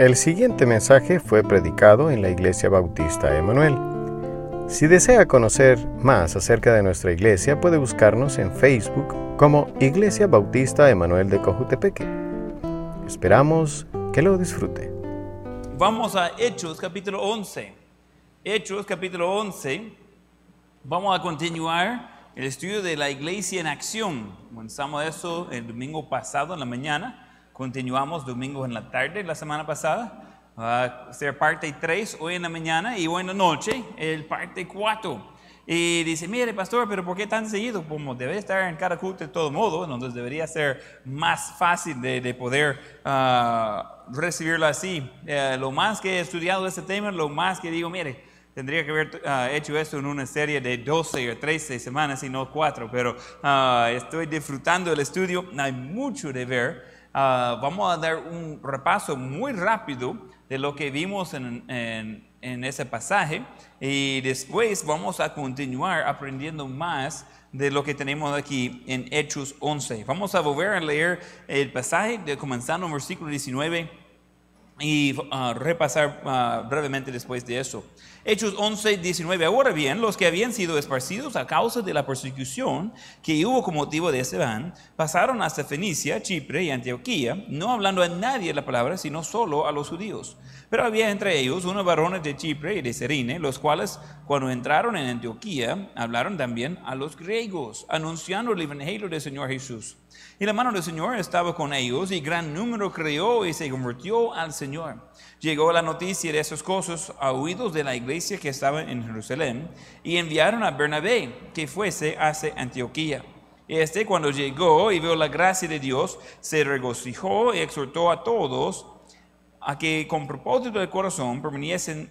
El siguiente mensaje fue predicado en la Iglesia Bautista Emanuel. Si desea conocer más acerca de nuestra iglesia, puede buscarnos en Facebook como Iglesia Bautista Emanuel de Cojutepeque. Esperamos que lo disfrute. Vamos a Hechos capítulo 11. Hechos capítulo 11. Vamos a continuar el estudio de la iglesia en acción. Comenzamos eso el domingo pasado en la mañana. Continuamos domingo en la tarde, la semana pasada. Va a ser parte 3 hoy en la mañana y hoy en la noche, el parte 4. Y dice, mire, pastor, pero ¿por qué tan seguido? Como debe estar en cada culto de todo modo, entonces debería ser más fácil de, de poder uh, recibirlo así. Uh, lo más que he estudiado este tema, lo más que digo, mire, tendría que haber uh, hecho esto en una serie de 12 o 13 semanas y no 4, pero estoy disfrutando el estudio, hay mucho de ver. Uh, vamos a dar un repaso muy rápido de lo que vimos en, en, en, ese pasaje y después vamos a continuar aprendiendo más de lo que tenemos aquí en Hechos 11. Vamos a volver a leer el pasaje de, comenzando en versículo 19 y uh, repasar uh, brevemente después de eso. Hechos 11, 19. Ahora bien, los que habían sido esparcidos a causa de la persecución que hubo con motivo de Esteban, pasaron hasta Fenicia, Chipre y Antioquía, no hablando a nadie la palabra, sino solo a los judíos. Pero había entre ellos unos varones de Chipre y de Serine, los cuales, cuando entraron en Antioquía, hablaron también a los griegos, anunciando el evangelio del Señor Jesús. Y la mano del Señor estaba con ellos, y gran número creyó y se convirtió al Señor. Llegó la noticia de esas cosas a oídos de la iglesia que estaba en Jerusalén, y enviaron a Bernabé que fuese hacia Antioquía. Este, cuando llegó y vio la gracia de Dios, se regocijó y exhortó a todos a que con propósito del corazón permaneciesen,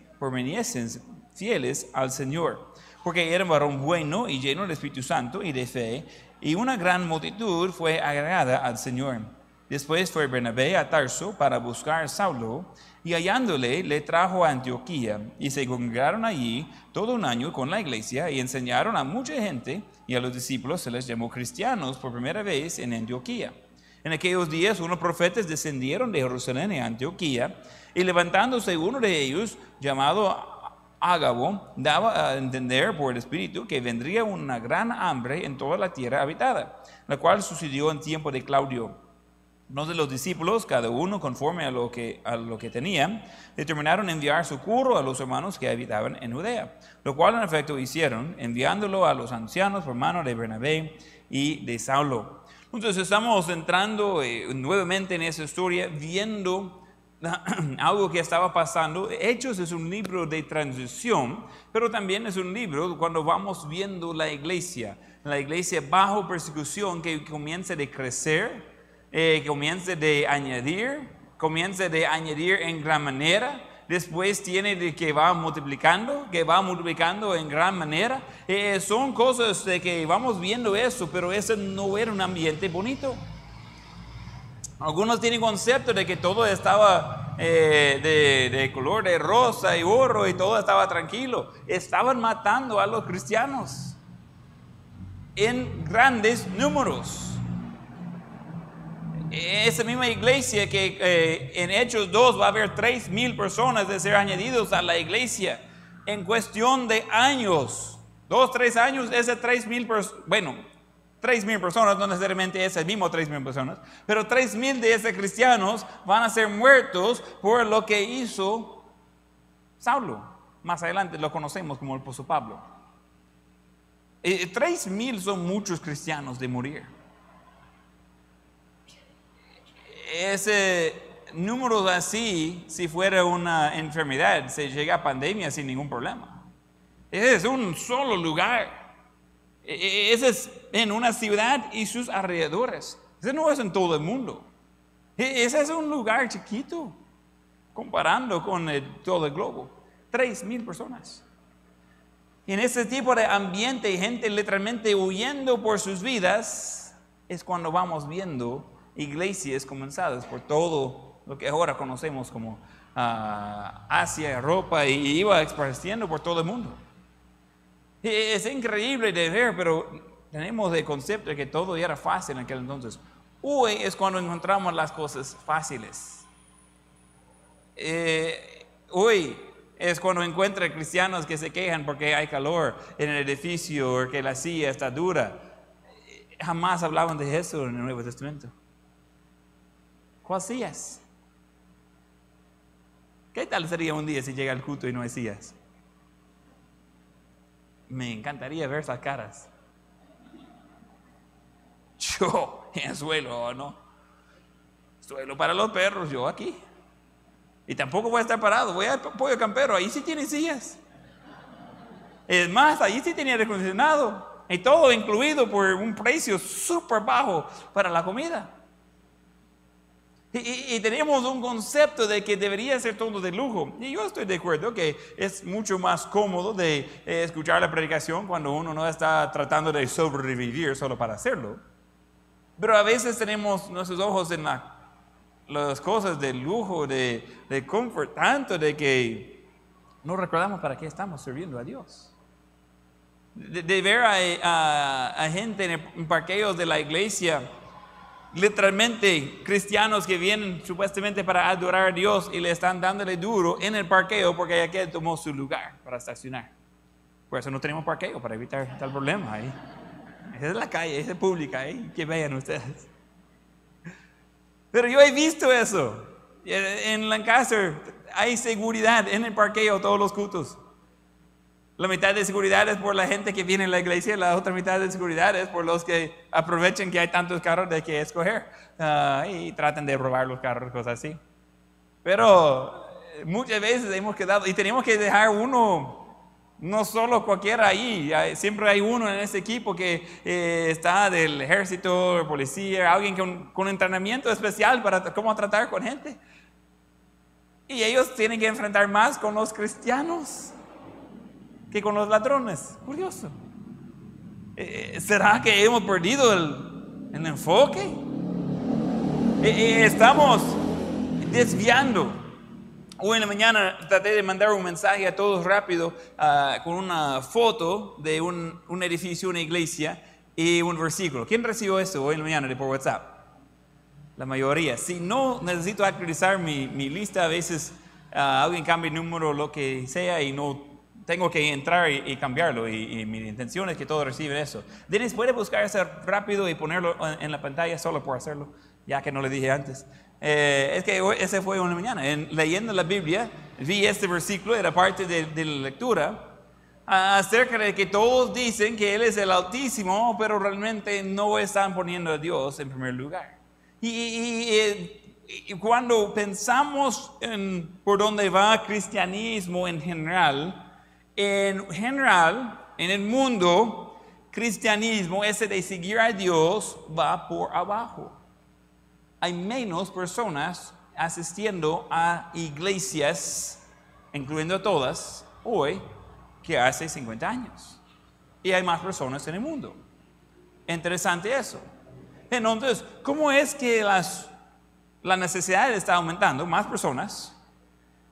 fieles al Señor, porque era varón bueno y lleno del Espíritu Santo y de fe, y una gran multitud fue agregada al Señor. Después fue Bernabé a Tarso para buscar a Saulo, y hallándole le trajo a Antioquía, y se congregaron allí todo un año con la iglesia, y enseñaron a mucha gente, y a los discípulos se les llamó cristianos por primera vez en Antioquía. En aquellos días unos profetas descendieron de Jerusalén a Antioquía, y levantándose uno de ellos, llamado Ágabo daba a entender por el Espíritu que vendría una gran hambre en toda la tierra habitada, la cual sucedió en tiempo de Claudio. Los de los discípulos, cada uno conforme a lo que, a lo que tenían, determinaron enviar socorro a los hermanos que habitaban en Judea, lo cual en efecto hicieron, enviándolo a los ancianos por mano de Bernabé y de Saulo. Entonces estamos entrando eh, nuevamente en esa historia, viendo algo que estaba pasando. Hechos es un libro de transición, pero también es un libro cuando vamos viendo la iglesia, la iglesia bajo persecución que comienza de crecer, eh, comienza de añadir, comienza de añadir en gran manera. Después tiene de que va multiplicando, que va multiplicando en gran manera. Eh, son cosas de que vamos viendo eso, pero ese no era un ambiente bonito. Algunos tienen concepto de que todo estaba eh, de, de, color de rosa y oro y todo estaba tranquilo. Estaban matando a los cristianos en grandes números. Esa misma iglesia que eh, en Hechos 2 va a haber 3 mil personas de ser añadidos a la iglesia en cuestión de años. Dos, tres años, ese 3 mil personas, bueno, 3 mil personas, no necesariamente es el mismo 3 mil personas, pero 3 mil de esos cristianos van a ser muertos por lo que hizo Saulo. Más adelante lo conocemos como el Pozo Pablo. 3 mil son muchos cristianos de morir. Ese número así, si fuera una enfermedad, se llega a pandemia sin ningún problema. Ese es un solo lugar. Ese es en una ciudad y sus alrededores. Ese no es en todo el mundo. Ese es un lugar chiquito, comparando con todo el globo. Tres mil personas. En ese tipo de ambiente, gente literalmente huyendo por sus vidas, es cuando vamos viendo iglesias comenzadas por todo lo que ahora conocemos como uh, Asia, Europa, y iba expandiendo por todo el mundo. Es increíble de ver, pero tenemos el concepto de que todo era fácil en aquel entonces. Hoy es cuando encontramos las cosas fáciles. eh, hoy es cuando encuentra cristianos que se quejan porque hay calor en el edificio o que la silla está dura. Jamás hablaban de eso en el Nuevo Testamento. ¿Cuál sillas? ¿Qué tal sería un día si llega el culto y no sillas? Me encantaría ver esas caras. Yo en el suelo, ¿no? Suelo para los perros, yo aquí. Y tampoco voy a estar parado, voy al pollo campero, ahí sí tiene sillas. Es más, ahí sí tenía aire acondicionado. Y todo incluido por un precio súper bajo para la comida. Y, tenemos un concepto de que debería ser todo de lujo. Y yo estoy de acuerdo que es mucho más cómodo de eh, escuchar la predicación cuando uno no está tratando de sobrevivir solo para hacerlo. Pero a veces tenemos nuestros ojos en las cosas de lujo, de, de confort, tanto de que no recordamos para qué estamos sirviendo a Dios. De, ver a, gente en, parqueos de la iglesia, literalmente cristianos que vienen supuestamente para adorar a Dios y le están dándole duro en el parqueo porque aquel tomó su lugar para estacionar. Por eso no tenemos parqueo, para evitar tal problema ahí. Esa es la calle, es pública, ¿eh? que vean ustedes. Pero yo he visto eso. En Lancaster hay seguridad en el parqueo todos los cultos. La mitad de seguridad es por la gente que viene a la iglesia, la otra mitad de seguridad es por los que aprovechen que hay tantos carros de que escoger ah, y tratan de robar los carros, cosas así. Pero eh, muchas veces hemos quedado y tenemos que dejar uno no solo cualquiera ahí, siempre hay uno en ese equipo que eh, está del ejército, policía, alguien con, con, entrenamiento especial para cómo tratar con gente. Y ellos tienen que enfrentar más con los cristianos que con los ladrones. Curioso. Eh, eh, ¿Será que hemos perdido el, el enfoque? estamos desviando Hoy en la mañana traté de mandar un mensaje a todos rápido ah, con una foto de un, un, edificio, una iglesia y un versículo. ¿Quién recibió eso hoy en la mañana por WhatsApp? La mayoría. Si no necesito actualizar mi, mi lista, a veces uh, alguien cambia el número, lo que sea, y no tengo que entrar y, cambiarlo. Y, mi intención es que todos reciban eso. Dennis, ¿puede buscar eso rápido y ponerlo en la pantalla solo por hacerlo? Ya que no le dije antes. Eh, es que ese fue una mañana. En, leyendo la Biblia, vi este versículo, era parte de, la lectura, acerca de que todos dicen que Él es el Altísimo, pero realmente no están poniendo a Dios en primer lugar. Y, y cuando pensamos en por dónde va el cristianismo en general, en general, en el mundo, cristianismo, ese de seguir a Dios, va por abajo hay menos personas asistiendo a iglesias, incluyendo todas, hoy que hace 50 años. Y hay más personas en el mundo. Interesante eso. Entonces, ¿cómo es que las, la necesidad está aumentando? Más personas,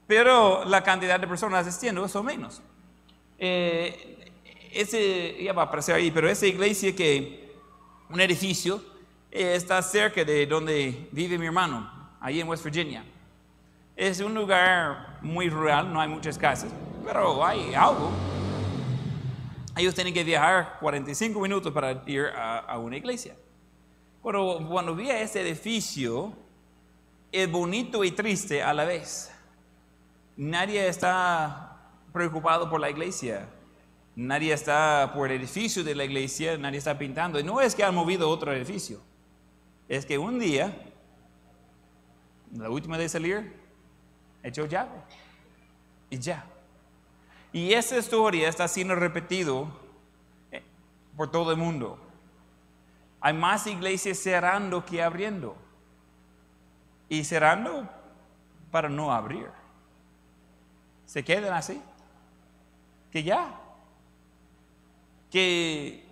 pero la cantidad de personas asistiendo son menos. Eh, ese, ya va a aparecer ahí, pero esa iglesia que, un edificio, está cerca de donde vive mi hermano, ahí en West Virginia. Es un lugar muy rural, no hay muchas casas, pero hay algo. Ellos tienen que viajar 45 minutos para ir a, una iglesia. Pero cuando vi a ese edificio, es bonito y triste a la vez. Nadie está preocupado por la iglesia. Nadie está por el edificio de la iglesia, nadie está pintando. Y no es que han movido otro edificio es que un día, la última de salir, echó llave. Y ya. Y esa historia está siendo repetido eh, por todo el mundo. Hay más iglesias cerrando que abriendo. Y cerrando para no abrir. Se quedan así. Que ya. Que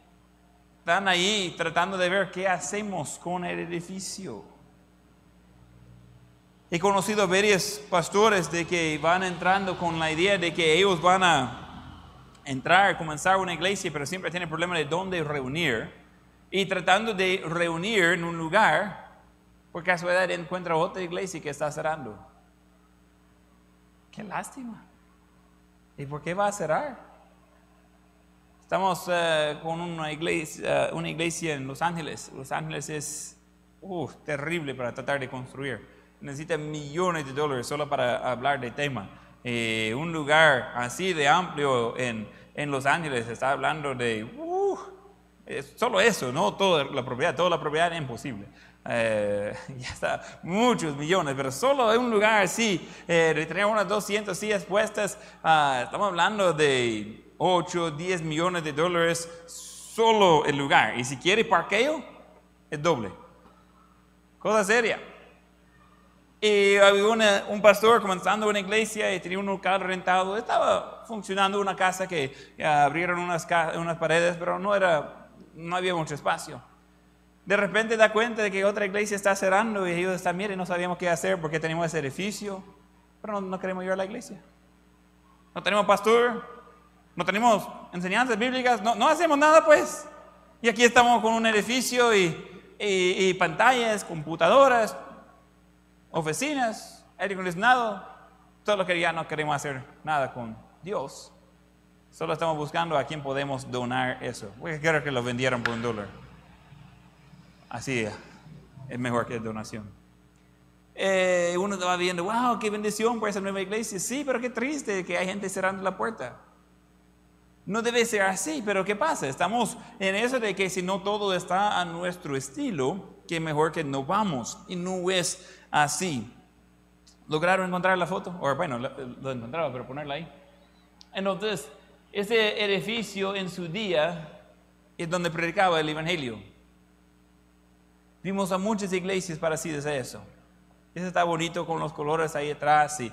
están ahí tratando de ver qué hacemos con el edificio. He conocido varios pastores de que van entrando con la idea de que ellos van a entrar, comenzar una iglesia, pero siempre tienen problema de dónde reunir. Y tratando de reunir en un lugar, por casualidad encuentra otra iglesia que está cerrando. Qué lástima. ¿Y por qué va a cerrar? Estamos eh, con una iglesia, una iglesia en Los Ángeles. Los Ángeles es uh, terrible para tratar de construir. Necesita millones de dólares solo para hablar del tema. Eh, un lugar así de amplio en, en Los Ángeles está hablando de uh, solo eso, no toda la propiedad, toda la propiedad es imposible. Eh, ya está, muchos millones, pero solo en un lugar así, eh, tener unas 200 sillas puestas, ah, estamos hablando de 8, 10 millones de dólares solo el lugar. Y si quiere parqueo, es doble. Cosa seria. Y había un pastor comenzando una iglesia y tenía un local rentado. Estaba funcionando una casa que abrieron unas, unas paredes, pero no, era, no había mucho espacio. De repente da cuenta de que otra iglesia está cerrando y ellos están, miren, no sabíamos qué hacer porque tenemos ese edificio, pero no, queremos ir a la iglesia. No tenemos pastor, no tenemos enseñanzas bíblicas, no, no hacemos nada pues. Y aquí estamos con un edificio y, y pantallas, computadoras, oficinas, aire acondicionado, todo lo que ya no queremos hacer nada con Dios. Solo estamos buscando a quién podemos donar eso. Voy a querer que lo vendieran por un dólar. Así es mejor que donación. Eh, uno estaba viendo, wow, qué bendición por esa nueva iglesia. Sí, pero qué triste que hay gente cerrando la puerta. No debe ser así, pero ¿qué pasa? Estamos en eso de que si no todo está a nuestro estilo, que mejor que no vamos. Y no es así. ¿Lograron encontrar la foto? O bueno, lo, encontraron, pero ponerla ahí. Entonces, ese edificio en su día es donde predicaba el Evangelio. Vimos a muchas iglesias parecidas a eso. Eso está bonito con los colores ahí atrás y,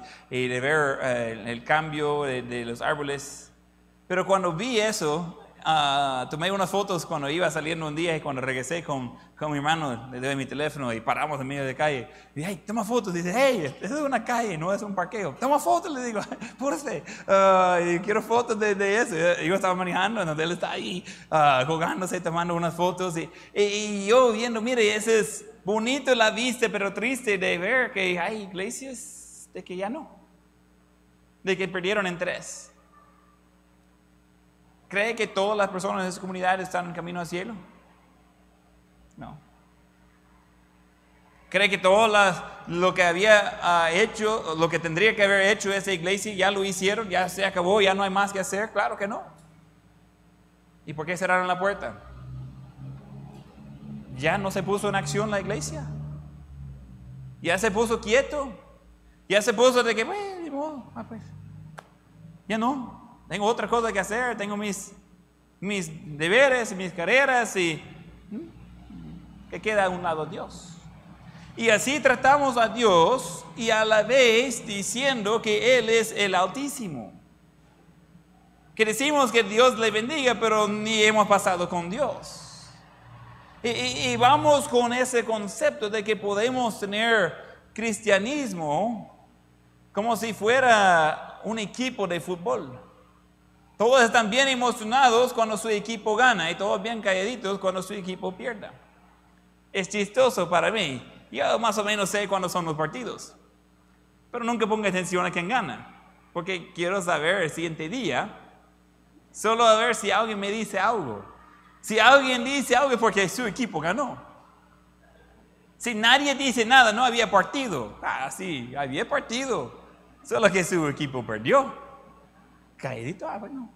de ver eh, el cambio de, de los árboles. Pero cuando vi eso, Ah, tomé unas fotos cuando iba saliendo un día y cuando regresé con, con mi hermano, le doy mi teléfono y paramos en medio de calle. Y dije, hey, toma fotos. Dice, hey, es una calle, no es un parqueo. Toma fotos, le digo, por uh, y quiero fotos de, de, eso. Yo estaba manejando, entonces él está ahí uh, jugándose, tomando unas fotos. Y, y, yo viendo, mire, ese es bonito la vista, pero triste de ver que hay iglesias de que ya no. De que perdieron en tres. ¿Cree que todas las personas de esa comunidad están en camino al cielo? No. ¿Cree que todo lo que había ah, hecho, lo que tendría que haber hecho esa iglesia, ya lo hicieron, ya se acabó, ya no hay más que hacer? Claro que no. ¿Y por qué cerraron la puerta? Ya no se puso en acción la iglesia. Ya se puso quieto. Ya se puso de que, bueno, ah, pues, ya no. Tengo otra cosa que hacer, tengo mis, mis deberes, mis carreras y que queda a un lado Dios. Y así tratamos a Dios y a la vez diciendo que Él es el Altísimo. Que decimos que Dios le bendiga, pero ni hemos pasado con Dios. Y vamos con ese concepto de que podemos tener cristianismo como si fuera un equipo de fútbol. Todos están bien emocionados cuando su equipo gana y todos bien calladitos cuando su equipo pierda. Es chistoso para mí. Yo más o menos sé cuándo son los partidos. Pero nunca pongo atención a quién gana. Porque quiero saber el siguiente día. Solo a ver si alguien me dice algo. Si alguien dice algo es porque su equipo ganó. Si nadie dice nada, no había partido. Ah, sí, había partido. Solo que su equipo perdió caídito, ah, bueno.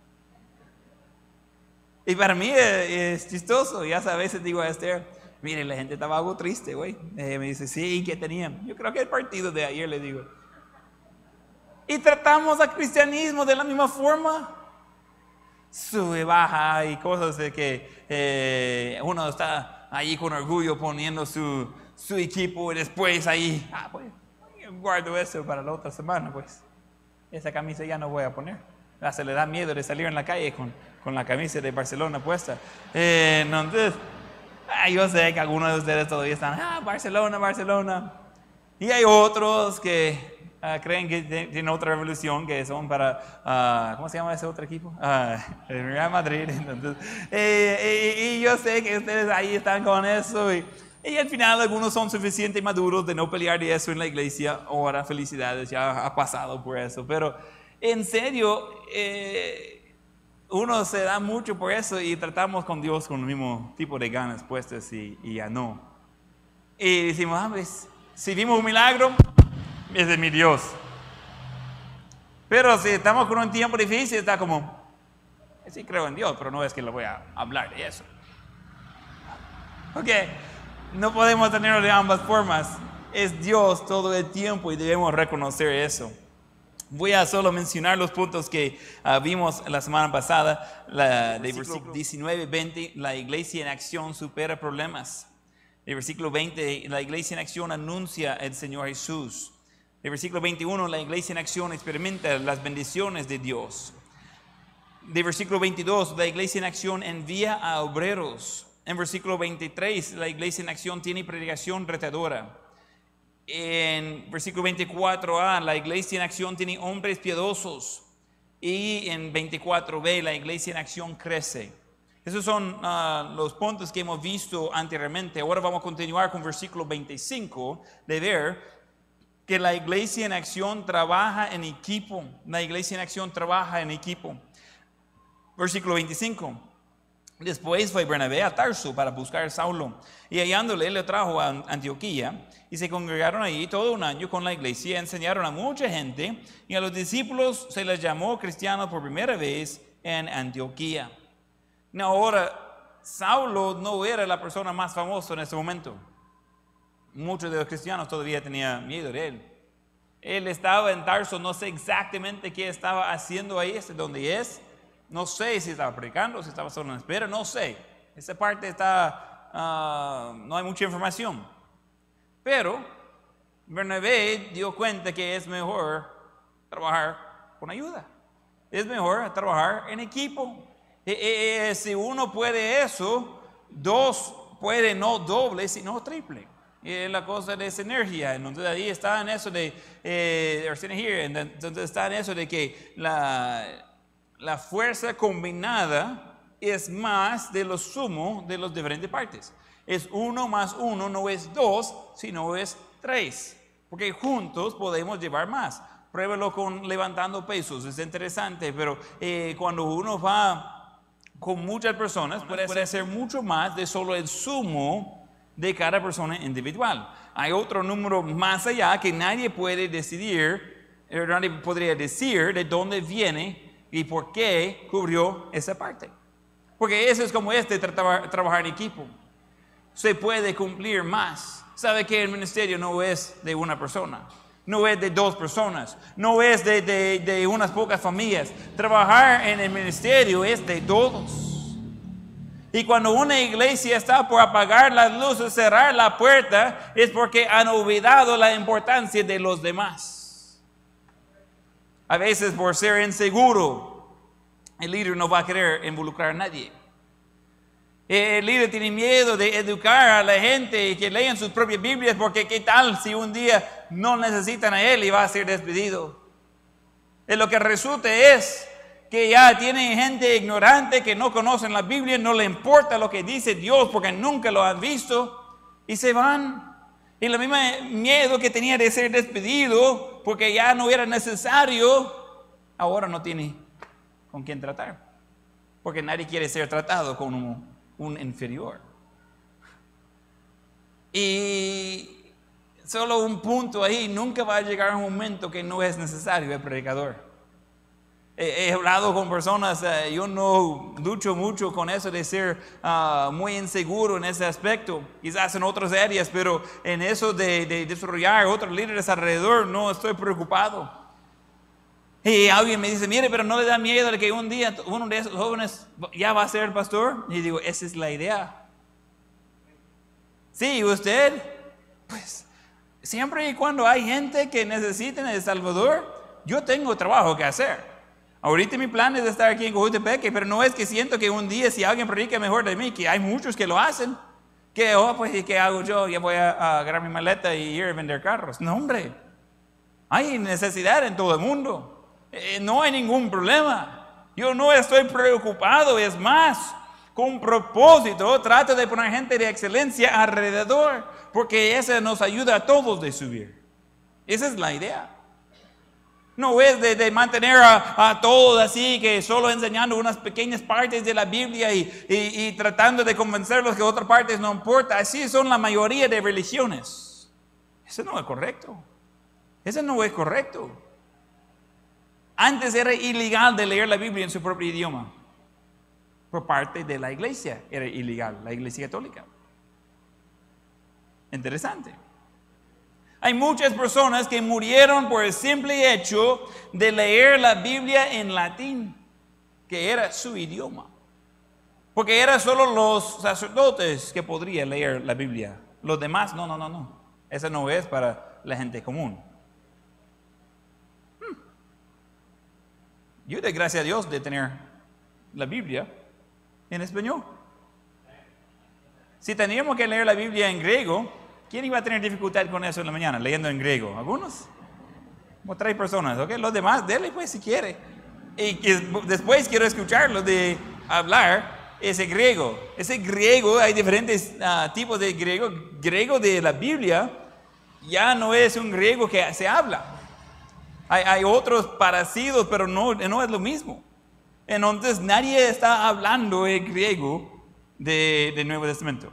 Y para mí es, chistoso, ya a veces digo a Esther, mire, la gente estaba algo triste, güey. me dice, sí, ¿qué tenían? Yo creo que el partido de ayer, le digo. Y tratamos al cristianismo de la misma forma. Sube, baja y cosas de que eh, uno está ahí con orgullo poniendo su, su equipo y después ahí, ah, pues, guardo eso para la otra semana, pues. Esa camisa ya no voy a poner. Se le da miedo de salir en la calle con, con la camisa de Barcelona puesta. Eh, entonces, yo sé que algunos de ustedes todavía están, ah, Barcelona, Barcelona. Y hay otros que ah, creen que tienen otra revolución, que son para, ¿cómo se llama ese otro equipo? el Real Madrid. Entonces, eh, y, yo sé que ustedes ahí están con eso. Y, Y al final algunos son suficientemente maduros de no pelear de eso en la iglesia. Ahora, felicidades, ya ha pasado por eso. Pero en serio, eh, uno se da mucho por eso y tratamos con Dios con el mismo tipo de ganas puestas y, y ya no. Y decimos, ah, pues, si vimos un milagro, es de mi Dios. Pero si estamos con un tiempo difícil, está como, sí creo en Dios, pero no es que le voy a hablar de eso. Ok, no podemos tenerlo de ambas formas. Es Dios todo el tiempo y debemos reconocer eso. Voy a solo mencionar los puntos que uh, vimos la semana pasada, la, de versículo 19 20, la iglesia en acción supera problemas. El versículo 20, la iglesia en acción anuncia el Señor Jesús. El versículo 21, la iglesia en acción experimenta las bendiciones de Dios. De versículo 22, la iglesia en acción envía a obreros. En versículo 23, la iglesia en acción tiene predicación retadora. En versículo 24a, la iglesia en acción tiene hombres piadosos. Y en 24b, la iglesia en acción crece. Esos son ah, los puntos que hemos visto anteriormente. Ahora vamos a continuar con versículo 25 de ver que la iglesia en acción trabaja en equipo. La iglesia en acción trabaja en equipo. Versículo 25. Después fue Bernabé a Tarso para buscar a Saulo y hallándole le trajo a Antioquía y se congregaron ahí todo un año con la iglesia, enseñaron a mucha gente y a los discípulos se les llamó cristianos por primera vez en Antioquía. ahora, Saulo no era la persona más famosa en ese momento. Muchos de los cristianos todavía tenían miedo de él. Él estaba en Tarso, no sé exactamente qué estaba haciendo ahí, es donde es no sé si estaba predicando, si estaba solo en espera, no sé. Esa parte está, ah, no hay mucha información. Pero Bernabé dio cuenta que es mejor trabajar con ayuda. Es mejor trabajar en equipo. E, e, e, si uno puede eso, dos puede no doble, sino triple. Es la cosa de sinergia. Entonces ahí está en eso de, eh, entonces está en eso de que la, la fuerza combinada es más de lo sumo de las diferentes partes. Es uno más uno, no es dos, sino es tres. Porque juntos podemos llevar más. Pruébelo con levantando pesos, es interesante, pero eh, cuando uno va con muchas personas, puede, puede hacer mucho más de solo el sumo de cada persona individual. Hay otro número más allá que nadie puede decidir, eh, nadie podría decir de dónde viene y por qué cubrió esa parte. Porque eso es como este trabajar en equipo. Se puede cumplir más. Sabe que el ministerio no es de una persona, no es de dos personas, no es de, de, de unas pocas familias. Trabajar en el ministerio es de todos. Y cuando una iglesia está por apagar las luces, cerrar la puerta, es porque han olvidado la importancia de los demás. A veces por ser inseguro, el líder no va a querer involucrar a nadie. El líder tiene miedo de educar a la gente y que lean sus propias Biblias porque qué tal si un día no necesitan a él y va a ser despedido. Y lo que resulta es que ya tienen gente ignorante que no conocen la Biblia, no le importa lo que dice Dios porque nunca lo han visto y se van. Y lo mismo miedo que tenía de ser despedido porque ya no era necesario, ahora no tiene con quién tratar. Porque nadie quiere ser tratado como un inferior. Y solo un punto ahí, nunca va a llegar un momento que no es necesario el predicador. He, hablado con personas, eh, yo no lucho mucho con eso de ser ah, muy inseguro en ese aspecto, quizás en otras áreas, pero en eso de, desarrollar otros líderes alrededor no estoy preocupado. Y alguien me dice, mire, pero no le da miedo de que un día uno de esos jóvenes ya va a ser pastor. Y digo, esa es la idea. Sí, usted, pues siempre y cuando hay gente que necesite en El Salvador, yo tengo trabajo que hacer. Ahorita mi plan es estar aquí en Cojutepeque, pero no es que siento que un día si alguien predica mejor de mí, que hay muchos que lo hacen, que, oh, pues, ¿qué hago yo? Ya voy a, agarrar mi maleta y ir a vender carros. No, hombre, hay necesidad en todo el mundo. Eh, no hay ningún problema. Yo no estoy preocupado, es más, con propósito, trata de poner gente de excelencia alrededor, porque eso nos ayuda a todos de subir. Esa es la idea. No es de, mantener a, todos así, que solo enseñando unas pequeñas partes de la Biblia y, tratando de convencerlos que otras partes no importa. Así son la mayoría de religiones. Eso no es correcto. Eso no es correcto. Antes era ilegal de leer la Biblia en su propio idioma. Por parte de la iglesia era ilegal, la iglesia católica. Interesante. Hay muchas personas que murieron por el simple hecho de leer la Biblia en latín, que era su idioma. Porque eran solo los sacerdotes que podrían leer la Biblia. Los demás, no, no, no, no. Eso no es para la gente común. Hmm. Yo doy gracias a Dios de tener la Biblia en español. Si teníamos que leer la Biblia en griego, ¿Quién iba a tener dificultad con eso en la mañana, leyendo en griego? ¿Algunos? Como tres personas, ¿ok? Los demás, dele pues si quiere. Y después quiero escucharlo de hablar ese griego. Ese griego, hay diferentes ah, tipos de griego. Griego de la Biblia ya no es un griego que se habla. Hay, otros parecidos, pero no, no es lo mismo. Entonces nadie está hablando el griego del Nuevo Testamento.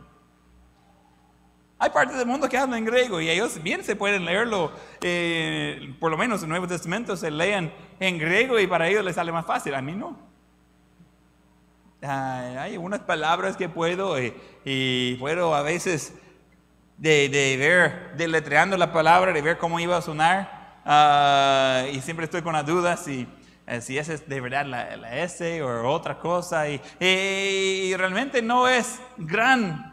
Hay partes del mundo que hablan en griego y ellos bien se pueden leerlo, eh, por lo menos el Nuevo Testamento se leen en griego y para ellos les sale más fácil, a mí no. hay unas palabras que puedo eh, y, puedo a veces de, de, ver, deletreando la palabra, de ver cómo iba a sonar ah, y siempre estoy con las dudas si, eh, si esa es de verdad la, S o otra cosa y, y realmente no es gran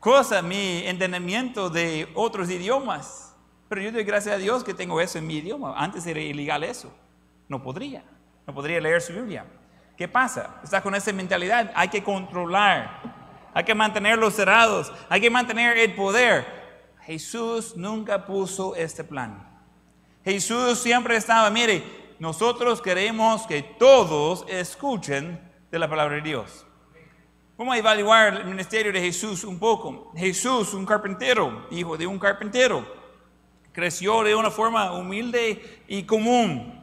cosa mi entendimiento de otros idiomas. Pero yo doy gracias a Dios que tengo eso en mi idioma. Antes era ilegal eso. No podría. No podría leer su Biblia. ¿Qué pasa? Está con esa mentalidad. Hay que controlar. Hay que mantenerlos cerrados. Hay que mantener el poder. Jesús nunca puso este plan. Jesús siempre estaba, mire, nosotros queremos que todos escuchen de la palabra de Dios. Vamos a evaluar el ministerio de Jesús un poco. Jesús, un carpintero, hijo de un carpintero, creció de una forma humilde y común.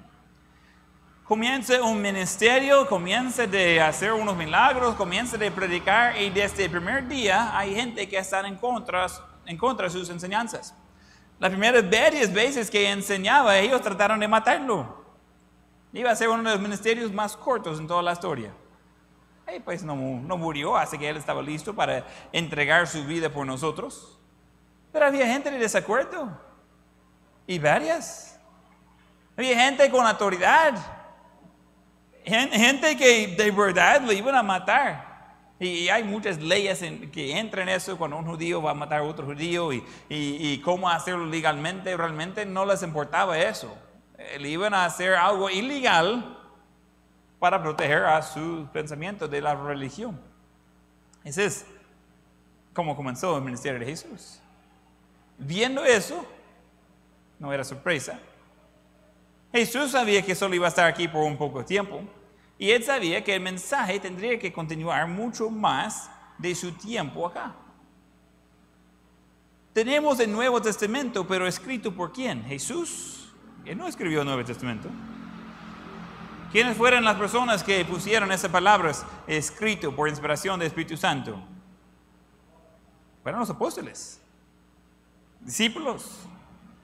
Comienza un ministerio, comienza de hacer unos milagros, comienza de predicar y desde el primer día hay gente que está en contra, en contra de sus enseñanzas. Las primeras varias veces que enseñaba, ellos trataron de matarlo. Iba a ser uno de los ministerios más cortos en toda la historia. Y pues no, no murió, así que él estaba listo para entregar su vida por nosotros. Pero había gente de desacuerdo. Y varias. Había gente con autoridad. Gente que de verdad lo iban a matar. Y hay muchas leyes que entran en eso cuando un judío va a matar a otro judío y, y, y, cómo hacerlo legalmente. Realmente no les importaba eso. Le iban a hacer algo ilegal para proteger a sus pensamientos de la religión. Ese es como comenzó el ministerio de Jesús. Viendo eso, no era sorpresa. Jesús sabía que solo iba a estar aquí por un poco de tiempo y él sabía que el mensaje tendría que continuar mucho más de su tiempo acá. Tenemos el Nuevo Testamento, pero escrito por quién? Jesús. Él no escribió el Nuevo Testamento. ¿Quiénes fueron las personas que pusieron esas palabras escrito por inspiración del Espíritu Santo? Fueron los apóstoles, discípulos.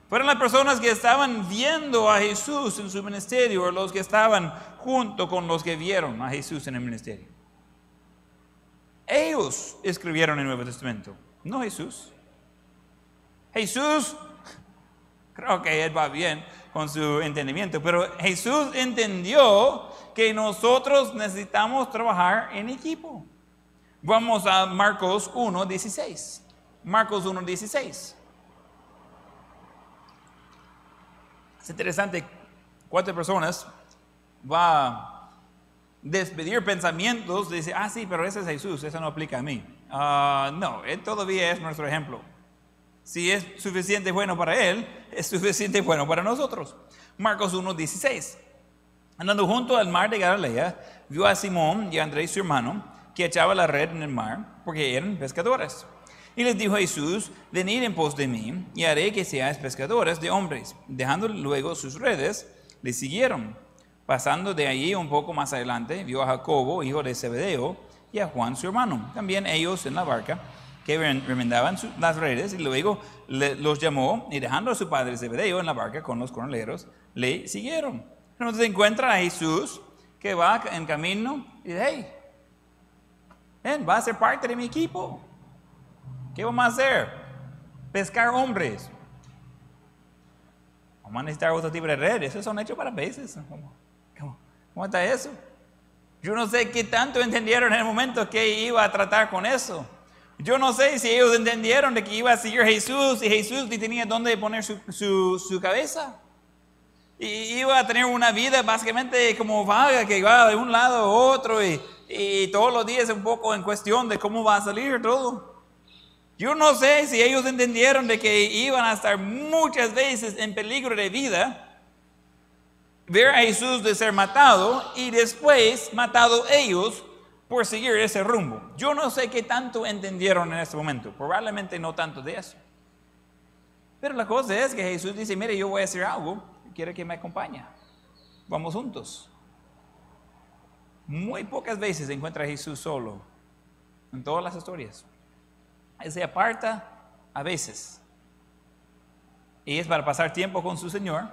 Fueron las personas que estaban viendo a Jesús en su ministerio o los que estaban junto con los que vieron a Jesús en el ministerio. Ellos escribieron el Nuevo Testamento, no Jesús. Jesús, creo que él va bien, con su entendimiento. Pero Jesús entendió que nosotros necesitamos trabajar en equipo. Vamos a Marcos 1, 16. Marcos 1, 16. Es interesante, cuatro personas va a despedir pensamientos, dice, ah, sí, pero ese es Jesús, eso no aplica a mí. Ah, no, él todavía es nuestro ejemplo. Si es suficiente bueno para él, es suficiente bueno para nosotros. Marcos 1.16. Andando junto al mar de Galilea, vio a Simón y a Andrés su hermano que echaba la red en el mar, porque eran pescadores. Y les dijo Jesús, venid en pos de mí, y haré que seáis pescadores de hombres. Dejando luego sus redes, le siguieron. Pasando de allí un poco más adelante, vio a Jacobo, hijo de Zebedeo, y a Juan su hermano, también ellos en la barca, que remendaban las redes, y luego los llamó, y dejando a su padre Zebedeo en la barca con los cornaleros, le siguieron. Entonces encuentra a Jesús, que va en camino, y dice, hey, ven, va a ser parte de mi equipo. ¿Qué vamos a hacer? Pescar hombres. Vamos a necesitar otro tipo de redes. Esos son hechos para peces. ¿Cómo, está eso? Yo no sé qué tanto entendieron en el momento que iba a tratar con eso. Yo no sé si ellos entendieron de que iba a seguir Jesús y Jesús ni tenía dónde poner su, su, cabeza. Y iba a tener una vida básicamente como vaga, que iba de un lado a otro y, y todos los días un poco en cuestión de cómo va a salir todo. Yo no sé si ellos entendieron de que iban a estar muchas veces en peligro de vida, ver a Jesús de ser matado y después matado ellos por seguir ese rumbo. Yo no sé qué tanto entendieron en ese momento, probablemente no tanto de eso. Pero la cosa es que Jesús dice, mire, yo voy a hacer algo, quiero que me acompañe. Vamos juntos. Muy pocas veces encuentra a Jesús solo en todas las historias se aparta a veces. Y es para pasar tiempo con su Señor.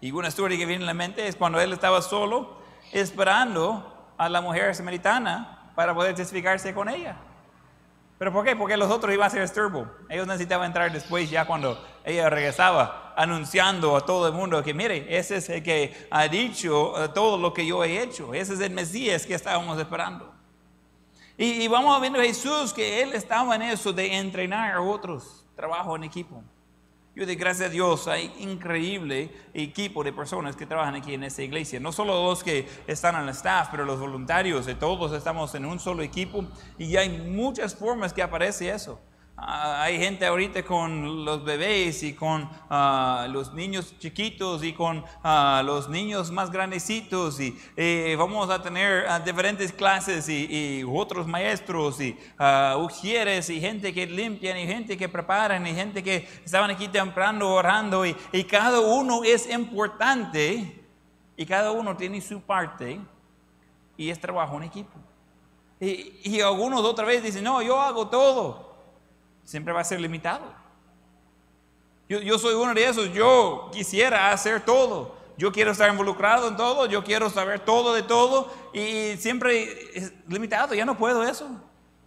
Y una historia que viene en la mente es cuando él estaba solo esperando a la mujer samaritana para poder testificarse con ella. ¿Pero por qué? Porque los otros iban a ser esturbo. Ellos necesitaban entrar después, ya cuando ella regresaba, anunciando a todo el mundo que, mire, ese es el que ha dicho eh, todo lo que yo he hecho. Ese es el Mesías que estábamos esperando. Y, vamos viendo a Jesús que Él estaba en eso de entrenar a otros, trabajo en equipo. Yo de gracias a Dios hay increíble equipo de personas que trabajan aquí en esta iglesia. No solo los que están en el staff, pero los voluntarios, de todos estamos en un solo equipo y hay muchas formas que aparece eso. Ah, hay gente ahorita con los bebés y con ah, los niños chiquitos y con ah, los niños más grandecitos y eh, vamos a tener diferentes clases y, otros maestros y ujieres y gente que limpian y gente que preparan y gente que estaban aquí temprano orando y, cada uno es importante y cada uno tiene su parte y es trabajo en equipo. Y, y algunos otra vez dicen, no, yo hago todo siempre va a ser limitado. Yo, soy uno de esos, yo quisiera hacer todo. Yo quiero estar involucrado en todo, yo quiero saber todo de todo y siempre es limitado, ya no puedo eso.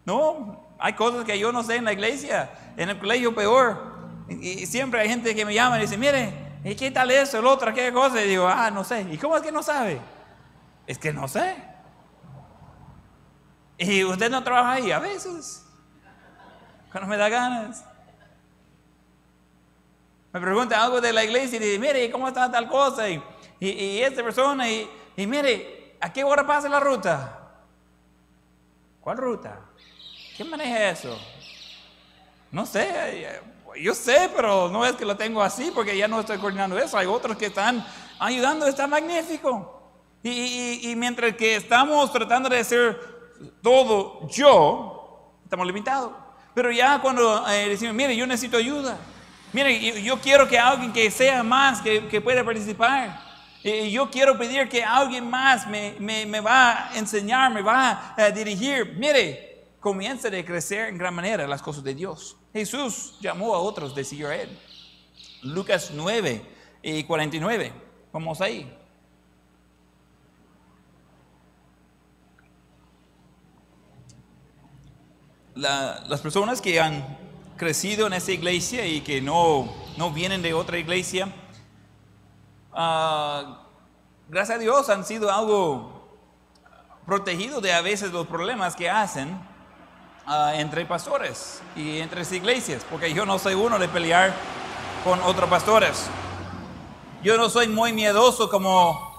No, hay cosas que yo no sé en la iglesia, en el colegio peor. Y, siempre hay gente que me llama y dice, mire, ¿y qué tal eso, el otro, qué cosa? Y digo, ah, no sé. ¿Y cómo es que no sabe? Es que no sé. Y usted no trabaja ahí a veces cuando me da ganas. Me pregunta algo de la iglesia y dice, mire, ¿cómo está tal cosa? Y, y, esta persona, y, y, mire, ¿a qué hora pasa la ruta? ¿Cuál ruta? ¿Quién maneja eso? No sé, yo sé, pero no es que lo tengo así porque ya no estoy coordinando eso. Hay otros que están ayudando, está magnífico. Y mientras que estamos tratando de hacer todo yo, estamos limitados. Pero ya cuando eh, decimos, mire, yo necesito ayuda. Mire, yo, quiero que alguien que sea más, que, que pueda participar. Y yo quiero pedir que alguien más me, me, me va a enseñar, me va a dirigir. Mire, comienza a crecer en gran manera las cosas de Dios. Jesús llamó a otros de seguir a Él. Lucas 9 y 49. Vamos ahí. Las personas que han crecido en esa iglesia y que no, no vienen de otra iglesia, ah, gracias a Dios han sido algo protegido de a veces los problemas que hacen ah, entre pastores y entre iglesias, porque yo no soy uno de pelear con otros pastores. Yo no soy muy miedoso como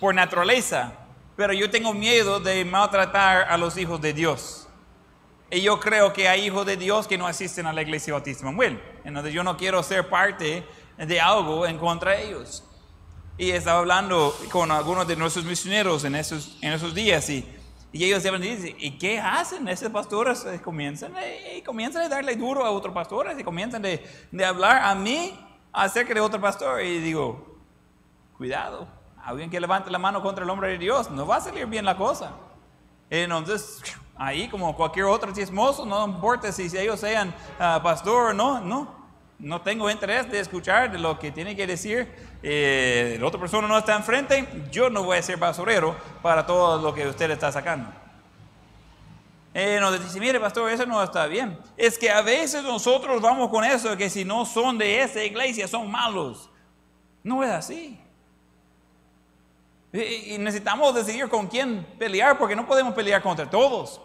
por naturaleza, pero yo tengo miedo de maltratar a los hijos de Dios. Y yo creo que hay hijos de Dios que no asisten a la iglesia bautista Manuel. Entonces yo no quiero ser parte de algo en contra de ellos. Y estaba hablando con algunos de nuestros misioneros en esos, en esos días y, Y ellos se dicen, ¿y qué hacen? Esos pastores comienzan, y comienzan a darle duro a otros pastores y comienzan de, de hablar a mí acerca de otro pastor. Y digo, cuidado, alguien que levante la mano contra el hombre de Dios, no va a salir bien la cosa. Entonces, ahí como cualquier otro chismoso, no importa si, ellos sean uh, pastor o no, no. No tengo interés de escuchar de lo que tiene que decir. Eh, la otra persona no está enfrente. Yo no voy a ser basurero para todo lo que usted está sacando. Eh, nos dice, mire pastor, eso no está bien. Es que a veces nosotros vamos con eso, que si no son de esa iglesia son malos. No es así. Y necesitamos decidir con quién pelear porque no podemos pelear contra todos.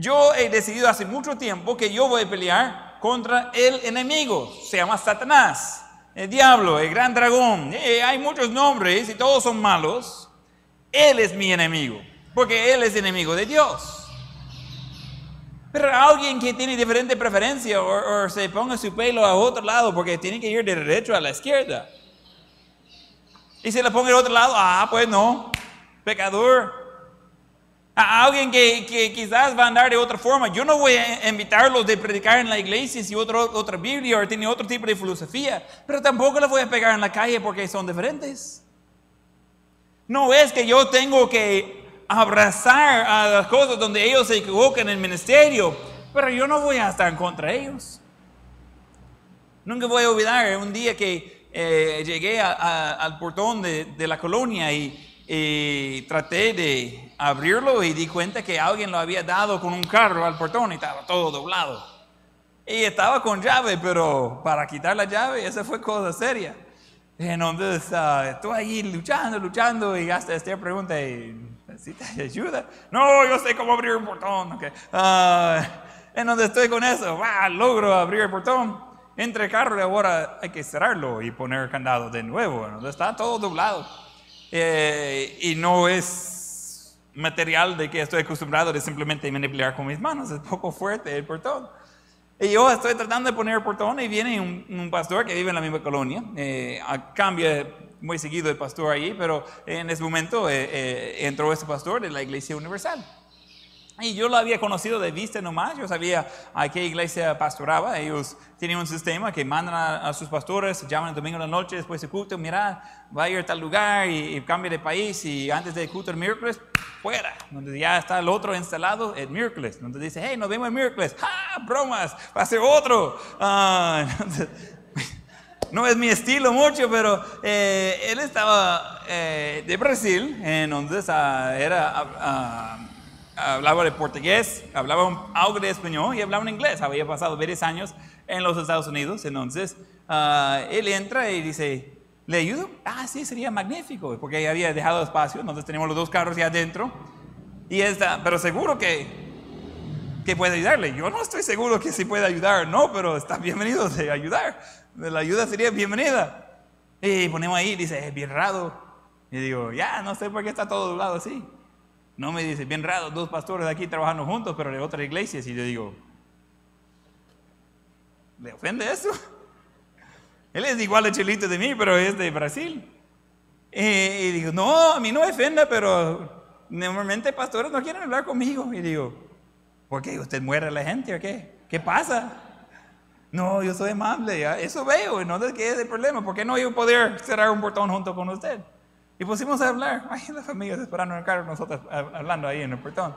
Yo he decidido hace mucho tiempo que yo voy a pelear contra el enemigo. Se llama Satanás, el diablo, el gran dragón. Eh, hay muchos nombres y todos son malos. Él es mi enemigo porque él es enemigo de Dios. Pero alguien que tiene diferente preferencia o, se ponga su pelo a otro lado porque tiene que ir de derecho a la izquierda y se le pone al otro lado, ah, pues no, pecador. A alguien que, que, quizás va a andar de otra forma. Yo no voy a invitarlos de predicar en la iglesia si otro, otra Biblia o tiene otro tipo de filosofía, pero tampoco les voy a pegar en la calle porque son diferentes. No es que yo tengo que abrazar a las cosas donde ellos se equivocan en el ministerio, pero yo no voy a estar contra de ellos. Nunca voy a olvidar un día que eh, llegué al portón de, la colonia y, traté de abrirlo y di cuenta que alguien lo había dado con un carro al portón y estaba todo doblado. Y estaba con llave, pero para quitar la llave, esa fue cosa seria. Entonces, uh, estoy ahí luchando, luchando y hasta Esther pregunta, ¿necesitas ayuda? No, yo sé cómo abrir un portón. Okay. Uh, entonces estoy con eso, logro abrir el portón entre el carro y ahora hay que cerrarlo y poner el candado de nuevo. Está todo doblado. Eh, y no es material de que estoy acostumbrado de simplemente manipular con mis manos. Es poco fuerte el portón. Y yo estoy tratando de poner el portón y viene un, pastor que vive en la misma colonia. Eh, cambia muy seguido el pastor ahí, pero en ese momento eh, eh, entró este pastor de la Iglesia Universal. Y yo lo había conocido de vista nomás, yo sabía a qué iglesia pastoraba. Ellos tienen un sistema que mandan a, sus pastores, llaman el domingo de la noche después de culto, mira, va a ir a tal lugar y, cambia de país y antes del culto el miércoles, fuera. Donde ya está el otro instalado el miércoles. Donde dice, hey, nos vemos el miércoles. ¡Ah, bromas! Va a ser otro. Ah, no es mi estilo mucho, pero eh, él estaba eh, de Brasil, entonces uh, era... Uh, hablaba de portugués, hablaba algo de español y hablaba en inglés. Había pasado varios años en los Estados Unidos. Entonces, ah, él entra y dice, ¿le ayudo? Ah, sí, sería magnífico, porque había dejado espacio. Entonces tenemos los dos carros ya adentro. Y está, pero seguro que, que puede ayudarle. Yo no estoy seguro que sí puede ayudar, no, pero está bienvenido de ayudar. La ayuda sería bienvenida. Y ponemos ahí, dice, es bien raro. Y digo, ya, no sé por qué está todo doblado así. No me dice, bien raro, dos pastores aquí trabajando juntos, pero de otra iglesia. Y yo digo, ¿le ofende eso? Él es igual de chelito de mí, pero es de Brasil. Y, digo, no, a mí no me ofenda, pero normalmente pastores no quieren hablar conmigo. Y digo, ¿por qué? ¿Usted muere a la gente o qué? ¿Qué pasa? No, yo soy amable, eso veo, sé qué es el problema. ¿Por qué no yo poder cerrar un portón junto con usted? Y pusimos a hablar, ahí la familia esperando en el carro, nosotros hablando ahí en el portón.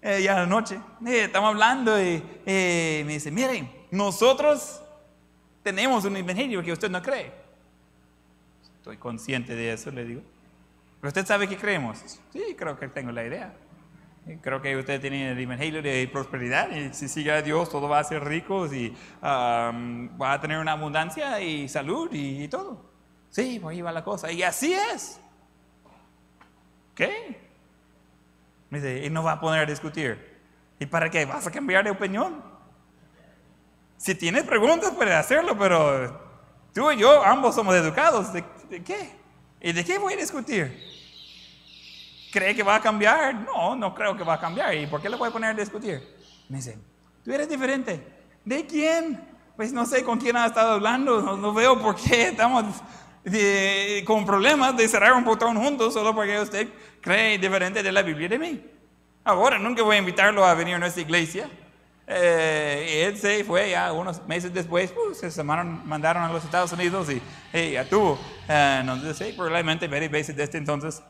Eh, ya la noche, eh, estamos hablando y eh, me dice, miren, nosotros tenemos un evangelio que usted no cree. Estoy consciente de eso, le digo. Pero usted sabe que creemos. Sí, creo que tengo la idea. Creo que usted tiene el evangelio de prosperidad y si sigue a Dios todo va a ser rico y va a tener una abundancia y salud y todo. Sí, pues ahí va la cosa. Y así es. ¿Qué? Me dice, y no va a poner a discutir. ¿Y para qué? ¿Vas a cambiar de opinión? Si tienes preguntas, puedes hacerlo, pero tú y yo ambos somos educados. ¿De, qué? ¿Y de qué voy a discutir? ¿Cree que va a cambiar? No, no creo que va a cambiar. ¿Y por qué le voy a poner a discutir? Me dice, tú eres diferente. ¿De quién? Pues no sé con quién ha estado hablando, no, no veo por qué estamos de- con problemas de cerrar un botón juntos solo porque usted cree diferente de la Biblia de mí. Ahora, nunca voy a invitarlo a venir a nuestra iglesia. Eh, él se fue ya unos meses después, pues, se mandaron, a los Estados Unidos y, y ya tuvo. Eh, entonces, probablemente varias veces desde entonces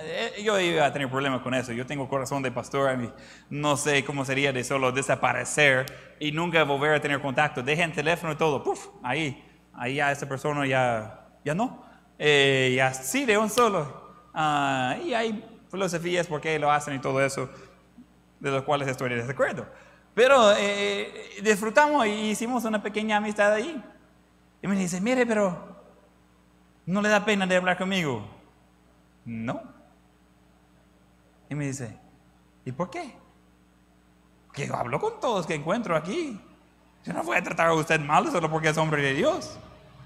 eh, Yo iba a tener problemas con eso. Yo tengo corazón de pastor y no sé cómo sería de solo desaparecer y nunca volver a tener contacto. Dejen el teléfono y todo. Puf, ahí, ahí ya esa persona ya, ya no. Eh, y así de un solo. Ah, y hay filosofías por qué lo hacen y todo eso, de los cuales estoy de desacuerdo. Pero eh, disfrutamos y hicimos una pequeña amistad ahí. Y me dice, mire, pero no le da pena de hablar conmigo. No. Y me dice, ¿y por qué? Porque hablo con todos que encuentro aquí. Yo no voy a tratar a usted mal solo porque es hombre de Dios.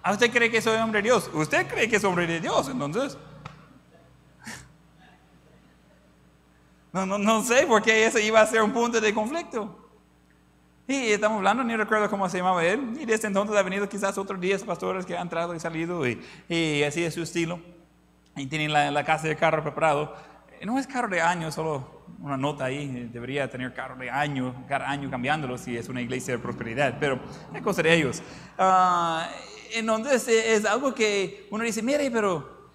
¿A usted cree que soy hombre de Dios? Usted cree que es hombre de Dios, entonces. No, no, no sé por qué ese iba a ser un punto de conflicto. Y estamos hablando, ni recuerdo cómo se llamaba él. Y desde entonces ha venido quizás otros 10 pastores que han entrado y salido. Y, y así es su estilo. Y tienen la, la casa de carro preparado. Eh, No es carro de año, solo una nota ahí. Debería tener carro de año, cada año cambiándolo si es una iglesia de prosperidad. Pero es cosa de ellos. Ah, entonces es algo que uno dice, mire, pero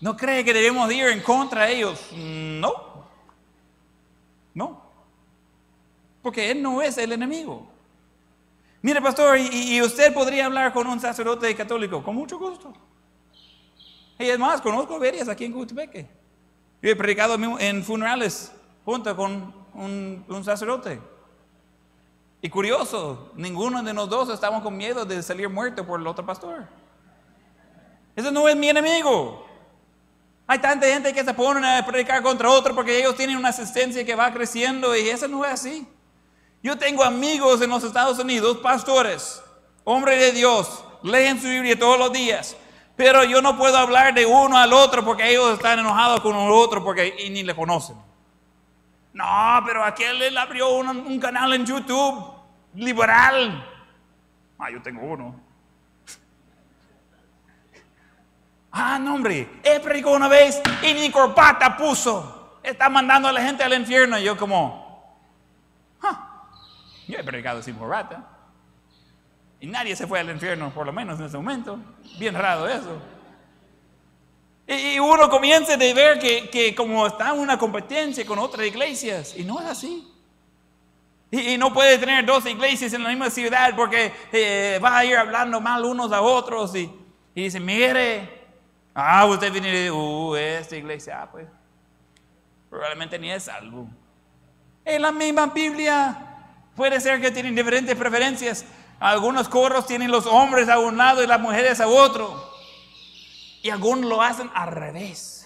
¿no cree que debemos ir en contra de ellos? No. No. Porque Él no es el enemigo. Mire, pastor, y, usted podría hablar con un sacerdote católico. Con mucho gusto. Y es más, conozco varias aquí en Cutupeque. Yo he predicado en funerales junto con un sacerdote. Y curioso, ninguno de los dos estamos con miedo de salir muerto por el otro pastor. Ese no es mi enemigo. Hay tanta gente que se ponen a predicar contra otro porque ellos tienen una asistencia que va creciendo y eso no es así. Yo tengo amigos en los Estados Unidos, pastores, hombres de Dios, leen su Biblia todos los días, pero yo no puedo hablar de uno al otro porque ellos están enojados con el otro porque y ni le conocen. No, pero aquel él abrió un, canal en YouTube liberal. Ah, yo tengo uno. Ah, no, hombre, él predicó una vez y ni corbata puso. Está mandando a la gente al infierno. Y yo como, "Ah, yo he predicado sin corbata. Y nadie se fue al infierno, por lo menos en ese momento. Bien raro eso. Y, uno comienza de ver que, que como está una competencia con otras iglesias, y no es así. Y, no puede tener dos iglesias en la misma ciudad porque eh, va a ir hablando mal unos a otros. Y, y dice, mire, ah, usted viene dice, uh, esta iglesia, ah, pues, probablemente ni es salvo. En la misma Biblia puede ser que tienen diferentes preferencias. Algunos coros tienen los hombres a un lado y las mujeres a otro. Y algunos lo hacen al revés.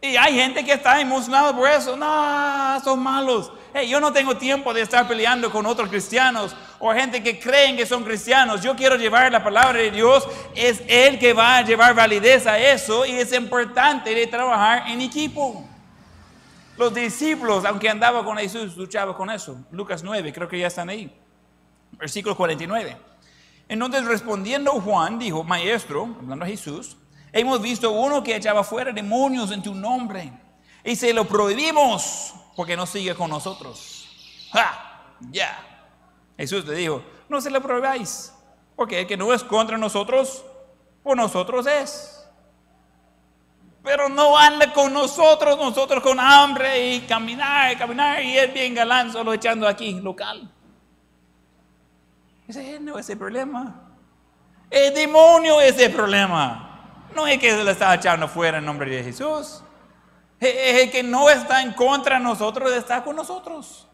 Y hay gente que está emocionada por eso. No, son malos. Hey, yo no tengo tiempo de estar peleando con otros cristianos o gente que creen que son cristianos. Yo quiero llevar la palabra de Dios. Es Él que va a llevar validez a eso y es importante de trabajar en equipo. Los discípulos, aunque andaba con Jesús, luchaba con eso. Lucas 9, creo que ya están ahí. Versículo 49. Entonces respondiendo Juan dijo, maestro, hablando a Jesús, hemos visto uno que echaba fuera demonios en tu nombre y se lo prohibimos porque no sigue con nosotros. ¡Ja! Ya. Jesús le dijo, no se lo prohibáis, porque el que no es contra nosotros, por nosotros es. Pero no anda con nosotros, nosotros con hambre y caminar, y caminar, y él bien galán, solo echando aquí, local. Ese no es el problema. El demonio es el problema. No es que se le está echando fuera en nombre de Jesús. Es el que no está en contra de nosotros, está con nosotros.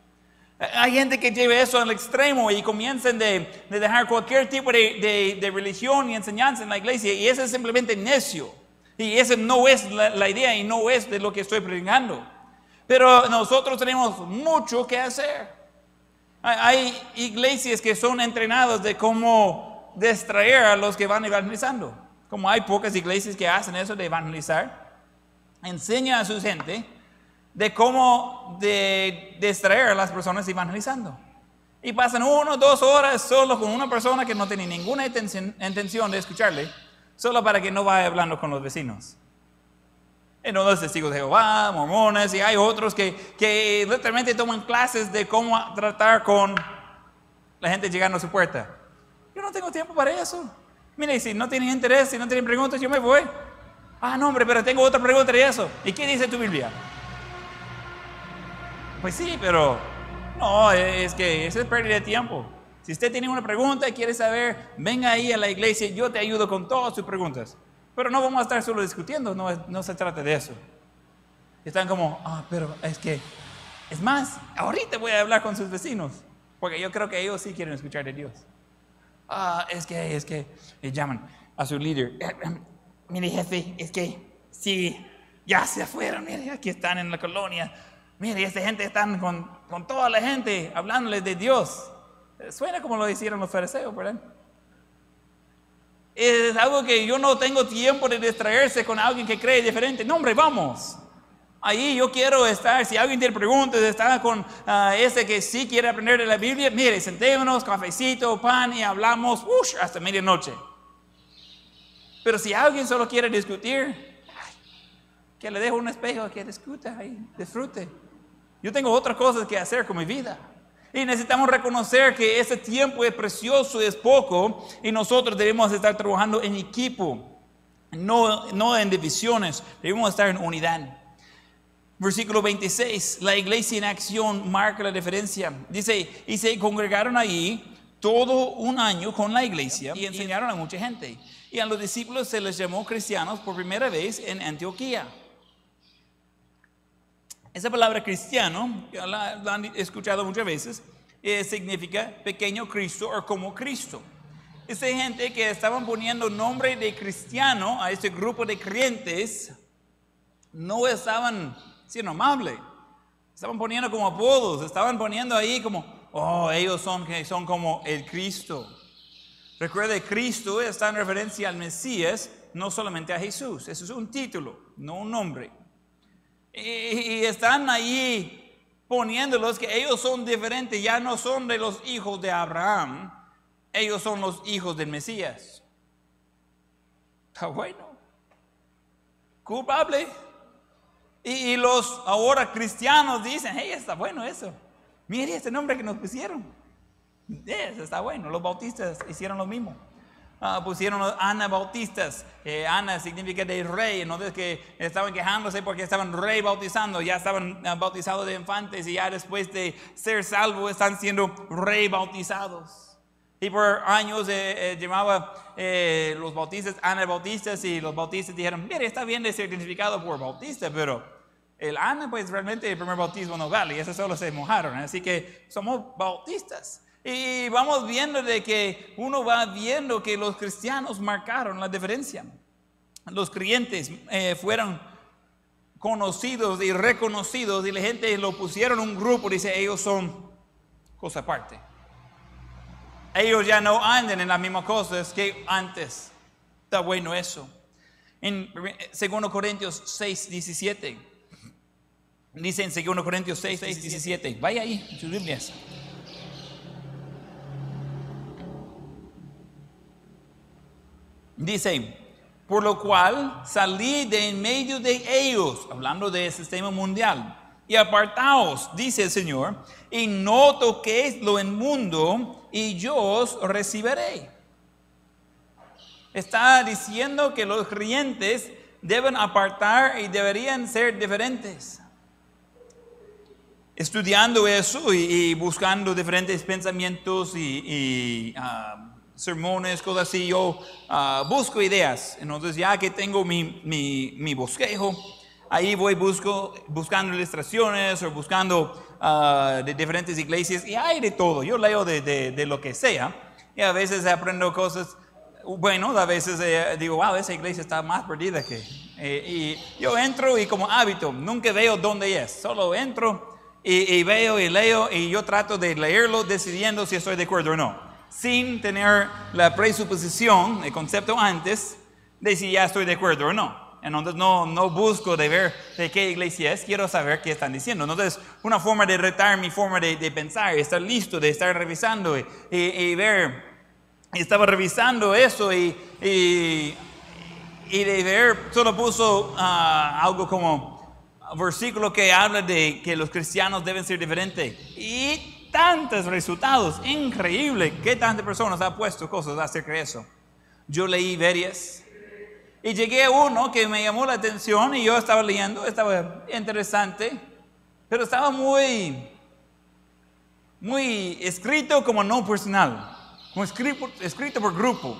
Hay gente que lleva eso al extremo y comienzan de, de dejar cualquier tipo de, de, de, religión y enseñanza en la iglesia y eso es simplemente necio. Y esa no es la, la idea y no es de lo que estoy predicando. Pero nosotros tenemos mucho que hacer. Hay iglesias que son entrenadas de cómo distraer a los que van evangelizando. Como hay pocas iglesias que hacen eso de evangelizar, enseña a su gente de cómo de distraer a las personas evangelizando. Y pasan uno, dos horas solo con una persona que no tiene ninguna intención de escucharle, solo para que no vaya hablando con los vecinos. En los testigos de Jehová, mormones, y hay otros que, que literalmente toman clases de cómo tratar con la gente llegando a su puerta. Yo no tengo tiempo para eso. Mire, si no tienen interés, si no tienen preguntas, yo me voy. Ah, no, hombre, pero tengo otra pregunta de eso. ¿Y qué dice tu Biblia? Pues sí, pero no, es que eso es pérdida de tiempo. Si usted tiene una pregunta y quiere saber, venga ahí a la iglesia, yo te ayudo con todas sus preguntas. Pero no vamos a estar solo discutiendo, no, no se trata de eso. Están como, ah, pero es que, es más, ahorita voy a hablar con sus vecinos, porque yo creo que ellos sí quieren escuchar de Dios. Ah, es que, es que, llaman a su líder. Mire, jefe, es que, sí, ya se fueron, mire, aquí están en la colonia. Mire, esta gente están con, con toda la gente hablándoles de Dios. Suena como lo hicieron los fariseos, ¿verdad? Es algo que yo no tengo tiempo de distraerse con alguien que cree diferente. No, hombre, vamos. Ahí yo quiero estar. Si alguien tiene preguntas, está con ah, ese que sí quiere aprender de la Biblia. Mire, sentémonos, cafecito, pan y hablamos hasta medianoche. Pero si alguien solo quiere discutir, que le dejo un espejo, que discuta ahí, disfrute. Yo tengo otras cosas que hacer con mi vida. Y necesitamos reconocer que ese tiempo es precioso, es poco, y nosotros debemos estar trabajando en equipo, no, no en divisiones, debemos estar en unidad. Versículo 26, la iglesia en acción marca la diferencia. Dice, y se congregaron ahí todo un año con la iglesia y enseñaron a mucha gente. Y a los discípulos se les llamó cristianos por primera vez en Antioquía. Esa palabra cristiano, ya la, han escuchado muchas veces, eh, significa pequeño Cristo o como Cristo. Esa gente que estaban poniendo nombre de cristiano a este grupo de creyentes, no estaban siendo amables. Estaban poniendo como apodos, estaban poniendo ahí como, oh, ellos son, son como el Cristo. Recuerde, Cristo está en referencia al Mesías, no solamente a Jesús. Eso es un título, no un nombre. Y, están ahí poniéndolos que ellos son diferentes, ya no son de los hijos de Abraham, ellos son los hijos del Mesías. Está bueno. Culpable. Y, los ahora cristianos dicen, hey, está bueno eso. Mire este nombre que nos pusieron. Eso está bueno. Los bautistas hicieron lo mismo. Ah, pusieron Ana Bautistas. Ana significa de rey, no es que estaban quejándose porque estaban rey bautizando, ya estaban ah, bautizados de infantes y ya después de ser salvos están siendo rey bautizados. Y por años eh, eh, llamaba eh, los bautistas Ana Bautistas y los bautistas dijeron, mire, está bien de ser identificado por bautista, pero el Ana pues realmente el primer bautismo no vale y eso solo se mojaron. Así que somos bautistas. Y vamos viendo de que uno va viendo que los cristianos marcaron la diferencia. Los creyentes eh, fueron conocidos y reconocidos y la gente lo pusieron en un grupo, dice, ellos son cosa aparte. Ellos ya no andan en las mismas cosas que antes. Está bueno eso. En 2 Corintios 6, 17. Dice en 2 Corintios 6, 17. Vaya ahí, en sus Biblias. Dice, por lo cual salí de en medio de ellos, hablando del sistema mundial, y apartaos, dice el Señor, y no toquéis lo inmundo, y yo os recibiré. Está diciendo que los creyentes deben apartar y deberían ser diferentes. Estudiando eso y, buscando diferentes pensamientos y, ah, sermones, cosas así, yo ah, busco ideas. Entonces ya que tengo mi, mi, bosquejo, ahí voy busco, buscando ilustraciones o buscando uh, de diferentes iglesias y hay de todo. Yo leo de, de, lo que sea y a veces aprendo cosas, bueno, a veces eh, digo, wow, esa iglesia está más perdida que... Eh, y yo entro y como hábito, nunca veo dónde es, solo entro y veo y leo y yo trato de leerlo decidiendo si estoy de acuerdo o no sin tener la presuposición, el concepto antes, de si ya estoy de acuerdo o no. Entonces no, no busco de ver de qué iglesia es, quiero saber qué están diciendo. Entonces, una forma de retar mi forma de, de pensar, estar listo, de estar revisando y, y, y ver. Estaba revisando eso y, y, de ver, solo puso ah, algo como versículo que habla de que los cristianos deben ser diferentes. Y tantos resultados, increíble que tantas personas han puesto cosas acerca de eso. Yo leí varias y llegué a uno que me llamó la atención y yo estaba leyendo, estaba interesante, pero estaba muy, muy escrito como no personal, como escrito, escrito por grupo.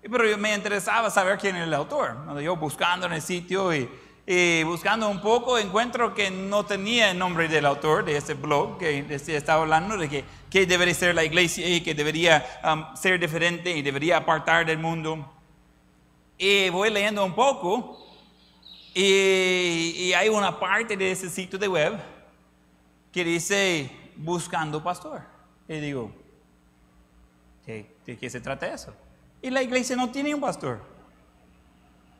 Pero me interesaba saber quién era el autor. Yo buscando en el sitio y, y, buscando un poco, encuentro que no tenía el nombre del autor de ese blog que estaba hablando de que, que debería ser la iglesia y que debería um, ser diferente y debería apartar del mundo. Y voy leyendo un poco y, y hay una parte de ese sitio de web que dice buscando pastor. Y digo, ¿de, de qué se trata eso? Y la iglesia no tiene un pastor.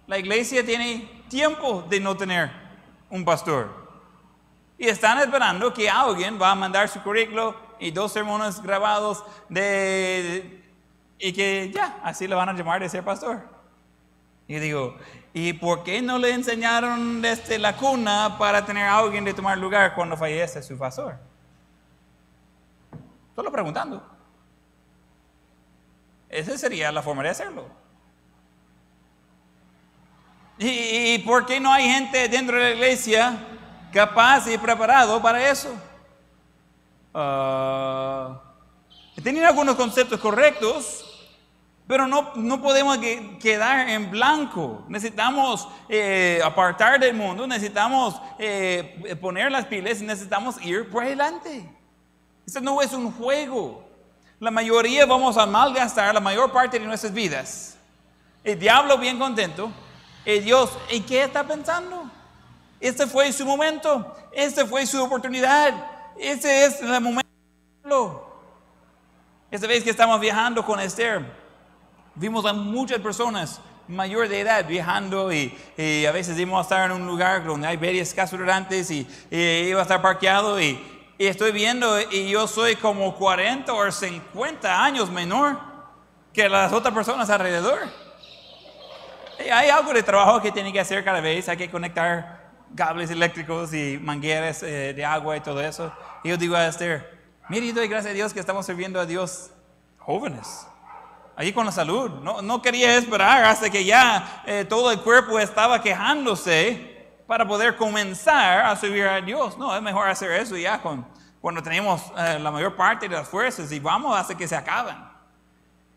La iglesia tiene tiempo de no tener un pastor. Y están esperando que alguien va a mandar su currículo y dos sermones grabados de, y que ya, así le van a llamar de ser pastor. Y digo, ¿y por qué no le enseñaron desde la cuna para tener a alguien de tomar lugar cuando fallece su pastor? Solo preguntando. Esa sería la forma de hacerlo. ¿Y, ¿Y, por qué no hay gente dentro de la iglesia capaz y preparado para eso? Uh, tienen algunos conceptos correctos, pero no, no podemos quedar en blanco. Necesitamos eh, apartar del mundo, necesitamos eh, poner las pilas y necesitamos ir por adelante. Esto no es un juego. La mayoría vamos a malgastar la mayor parte de nuestras vidas. El diablo bien contento. El Dios, ¿y qué está pensando? Este fue su momento. Este fue su oportunidad. Este es el momento. Esta vez que estamos viajando con Esther, vimos a muchas personas mayor de edad viajando y, y, a veces íbamos a estar en un lugar donde hay varias casas rurantes y, y iba a estar parqueado y y estoy viendo y yo soy como 40 o 50 años menor que las otras personas alrededor. Hay algo de trabajo que tiene que hacer cada vez, hay que conectar cables eléctricos y mangueras eh, de agua y todo eso. Y yo digo a Esther, mire, y doy gracias a Dios que estamos sirviendo a Dios jóvenes. Ahí con la salud. No, no quería esperar hasta que ya eh, todo el cuerpo estaba quejándose para poder comenzar a servir a Dios. No, es mejor hacer eso ya con, cuando tenemos eh, la mayor parte de las fuerzas y vamos hasta que se acaban.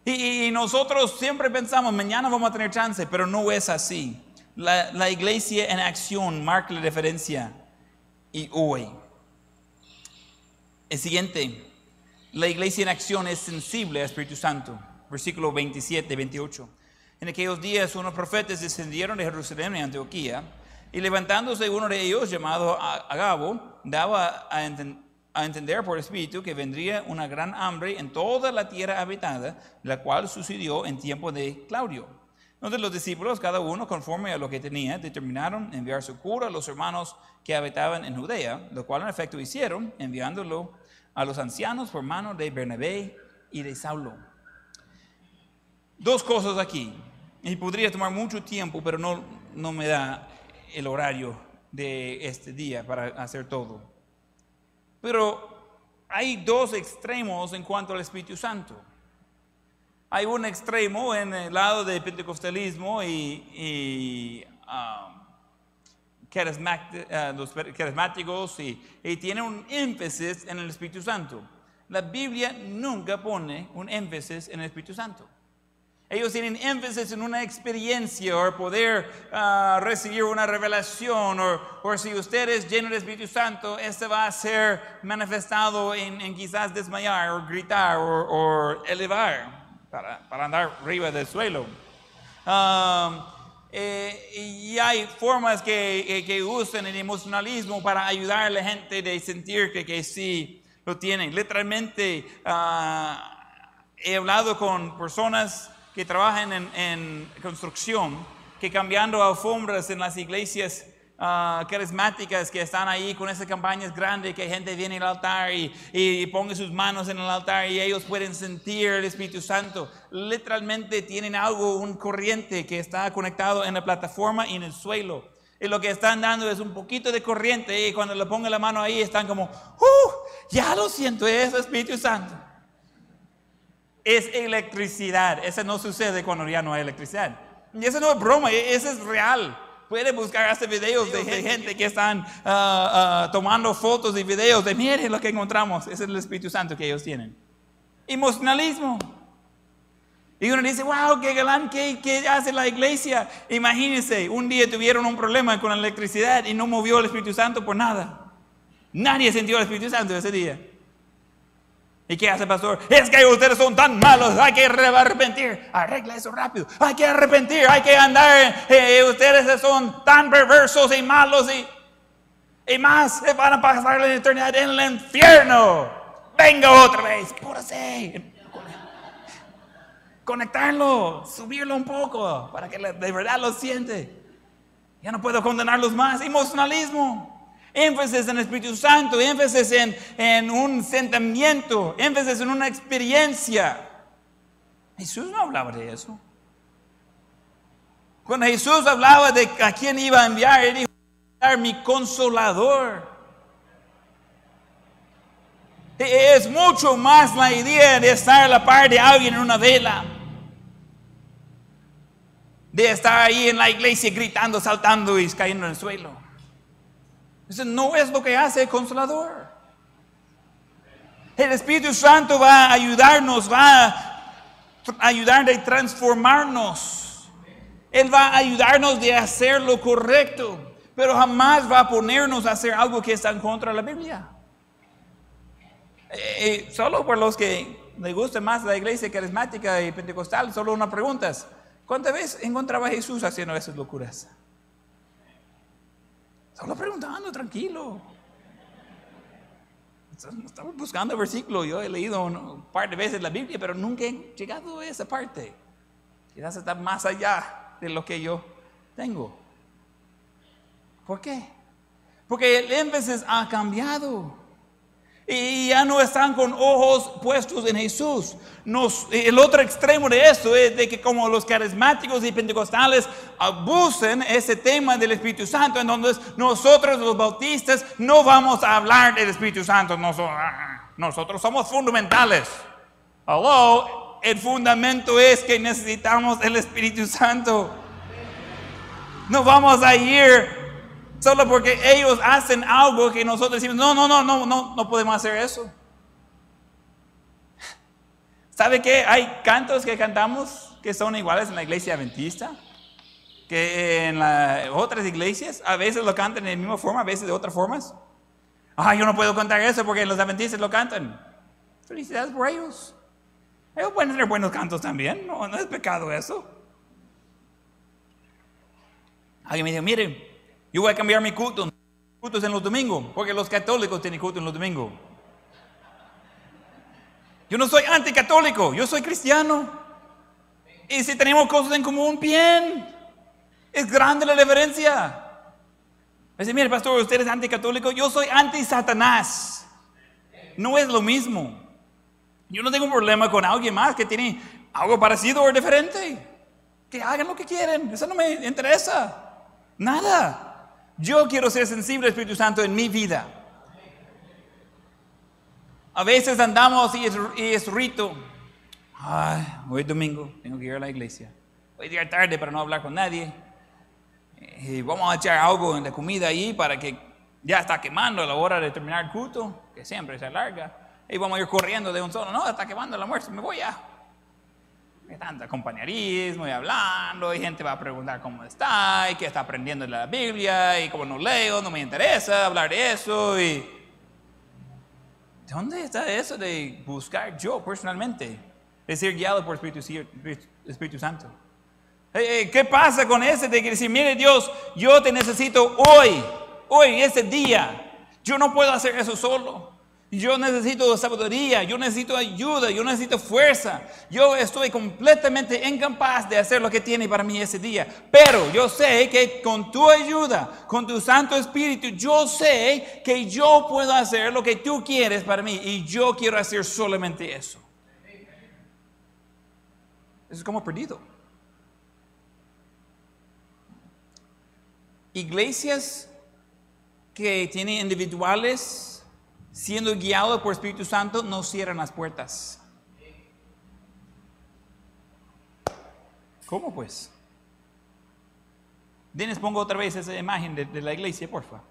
Y, nosotros siempre pensamos, mañana vamos a tener chance, pero no es así. La, la iglesia en acción marca la diferencia y hoy. El siguiente, la iglesia en acción es sensible al Espíritu Santo. Versículo 27, 28. En aquellos días unos profetas descendieron de Jerusalén y Antioquía y levantándose uno de ellos, llamado Agabo, daba a, enten a, entender por espíritu que vendría una gran hambre en toda la tierra habitada, la cual sucedió en tiempo de Claudio. Entonces los discípulos, cada uno conforme a lo que tenía, determinaron enviar su cura a los hermanos que habitaban en Judea, lo cual en efecto hicieron, enviándolo a los ancianos por mano de Bernabé y de Saulo. Dos cosas aquí, y podría tomar mucho tiempo, pero no, no me da el horario de este día para hacer todo. Pero hay dos extremos en cuanto al Espíritu Santo. Hay un extremo en el lado del pentecostalismo y, y um, los carismáticos y tiene un énfasis en el Espíritu Santo. La Biblia nunca pone un énfasis en el Espíritu Santo. Ellos tienen énfasis en una experiencia o poder uh, recibir una revelación o, si usted es lleno del Espíritu Santo, este va a ser manifestado en, en quizás desmayar o gritar o, o elevar para, para, andar arriba del suelo. Um, eh, y hay formas que, que, que, usan el emocionalismo para ayudar a la gente de sentir que, que sí lo tienen. Literalmente uh, he hablado con personas que trabajan en, en construcción que cambiando alfombras en las iglesias ah, carismáticas que están ahí con esas campañas grandes, que gente viene al altar y, y ponga sus manos en el altar y ellos pueden sentir el Espíritu Santo. Literalmente tienen algo, un corriente que está conectado en la plataforma y en el suelo. Y lo que están dando es un poquito de corriente y cuando le pongan la mano ahí están como, ¡uh! Ya lo siento, es Espíritu Santo. Es electricidad. Eso no sucede cuando ya no hay electricidad. Y eso no es broma, e-, eso es real. Puede buscar hasta videos de gente que están ah, ah, tomando fotos y videos de, miren lo que encontramos. Ese es el Espíritu Santo que ellos tienen. Emocionalismo. Y uno dice, wow, qué galán, ¿qué, ¿qué, hace la iglesia? Imagínense, un día tuvieron un problema con la electricidad y no movió el Espíritu Santo por nada. Nadie sintió el Espíritu Santo ese día. ¿Y qué hace pastor? Es que ustedes son tan malos, hay que arrepentir. Arregla eso rápido. Hay que arrepentir, hay que andar. Eh, ustedes son tan perversos y malos y, y más. Van a pasar la eternidad en el infierno. Venga otra vez, por así conectarlo, subirlo un poco para que de verdad lo siente. Ya no puedo condenarlos más. Emocionalismo. Énfasis en el Espíritu Santo, énfasis en, un sentimiento, énfasis en una experiencia. Jesús no hablaba de eso. Cuando Jesús hablaba de a quién iba a enviar, él dijo, mi consolador. Es mucho más la idea de estar a la par de alguien en una vela de estar ahí en la iglesia gritando, saltando y cayendo en el suelo. Eso no es lo que hace el consolador. El Espíritu Santo va a ayudarnos, va a ayudar a transformarnos. Él va a ayudarnos de hacer lo correcto, pero jamás va a ponernos a hacer algo que está en contra de la Biblia. Eh, eh, solo por los que les gusta más la iglesia carismática y pentecostal, solo una pregunta. ¿Cuántas veces encontraba a Jesús haciendo esas locuras? Solo preguntando, tranquilo. Estamos buscando el versículo. Yo he leído un par de veces la Biblia, pero nunca he llegado a esa parte. Quizás está más allá de lo que yo tengo. ¿Por qué? Porque el énfasis ha cambiado. Y ya no están con ojos puestos en Jesús. el otro extremo de esto es de que como los carismáticos y pentecostales abusen ese tema del Espíritu Santo, entonces nosotros los bautistas no vamos a hablar del Espíritu Santo. Nosotros, somos fundamentales. Hello, el fundamento es que necesitamos el Espíritu Santo. No vamos a ir Solo porque ellos hacen algo que nosotros decimos, no, no, no, no, no, no podemos hacer eso. ¿Sabe qué? Hay cantos que cantamos que son iguales en la iglesia adventista, que en otras iglesias a veces lo cantan de la misma forma, a veces de otras formas. Ah, yo no puedo cantar eso porque los adventistas lo cantan. Felicidades por ellos. Ellos pueden tener buenos cantos también, no, no es pecado eso. Alguien me dijo, miren, yo voy a cambiar mi culto. Cultos en los domingos, porque los católicos tienen culto en los domingos. Yo no soy anticatólico, yo soy cristiano. Y si tenemos cosas en común, bien. Es grande la diferencia. Dice, mire, pastor, usted es anticatólico, yo soy anti-Satanás. No es lo mismo. Yo no tengo problema con alguien más que tiene algo parecido o diferente. Que hagan lo que quieren, eso no me interesa. Nada. Yo quiero ser sensible al Espíritu Santo en mi vida. A veces andamos y es, rito. Hoy es domingo, tengo que ir a la iglesia. Voy a llegar tarde para no hablar con nadie. Y vamos a echar algo en la comida ahí para que ya está quemando a la hora de terminar el culto, que siempre se alarga. Y vamos a ir corriendo de un solo. No, está quemando la muerte, me voy ya. Tanto compañerismo y hablando, y gente va a preguntar cómo está, y qué está aprendiendo de la Biblia, y como no leo, no me interesa hablar de eso. Y... ¿Dónde está eso de buscar yo personalmente? De ser guiado por Espíritu, Espíritu Santo. ¿Qué pasa con ese de decir, mire Dios, yo te necesito hoy, hoy, ese día? Yo no puedo hacer eso solo. Yo necesito sabiduría, yo necesito ayuda, yo necesito fuerza. Yo estoy completamente incapaz de hacer lo que tiene para mí ese día. Pero yo sé que con tu ayuda, con tu Santo Espíritu, yo sé que yo puedo hacer lo que tú quieres para mí. Y yo quiero hacer solamente eso. Es como perdido. Iglesias que tienen individuales siendo guiados por Espíritu Santo, no cierran las puertas. ¿Cómo pues? Denles pongo otra vez esa imagen de, de la iglesia, por favor.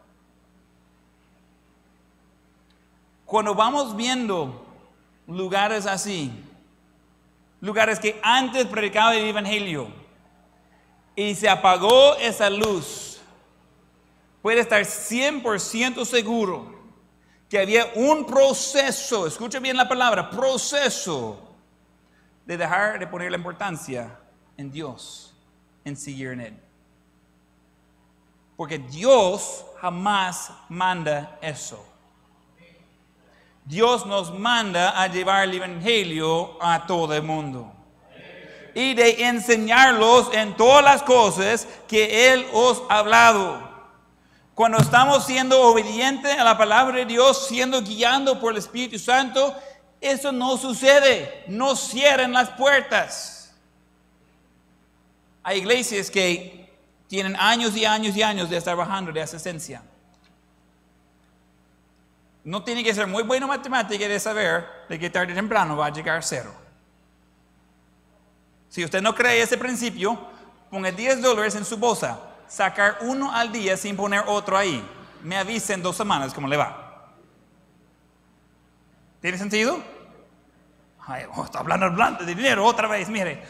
Cuando vamos viendo lugares así, lugares que antes predicaba el Evangelio y se apagó esa luz, puede estar 100% seguro que había un proceso, escucha bien la palabra, proceso de dejar de poner la importancia en Dios, en seguir en Él. Porque Dios jamás manda eso. Dios nos manda a llevar el Evangelio a todo el mundo. Y de enseñarlos en todas las cosas que Él os ha hablado. Cuando estamos siendo obedientes a la palabra de Dios, siendo guiando por el Espíritu Santo, eso no sucede. No cierren las puertas. Hay iglesias que tienen años y años y años de estar bajando de asistencia. No tiene que ser muy bueno en matemática de saber de que tarde o temprano va a llegar cero. Si usted no cree ese principio, ponga 10 dólares en su bolsa sacar uno al día sin poner otro ahí. Me avisa en dos semanas cómo le va. ¿Tiene sentido? Ay, oh, está hablando, hablando de dinero otra vez, mire.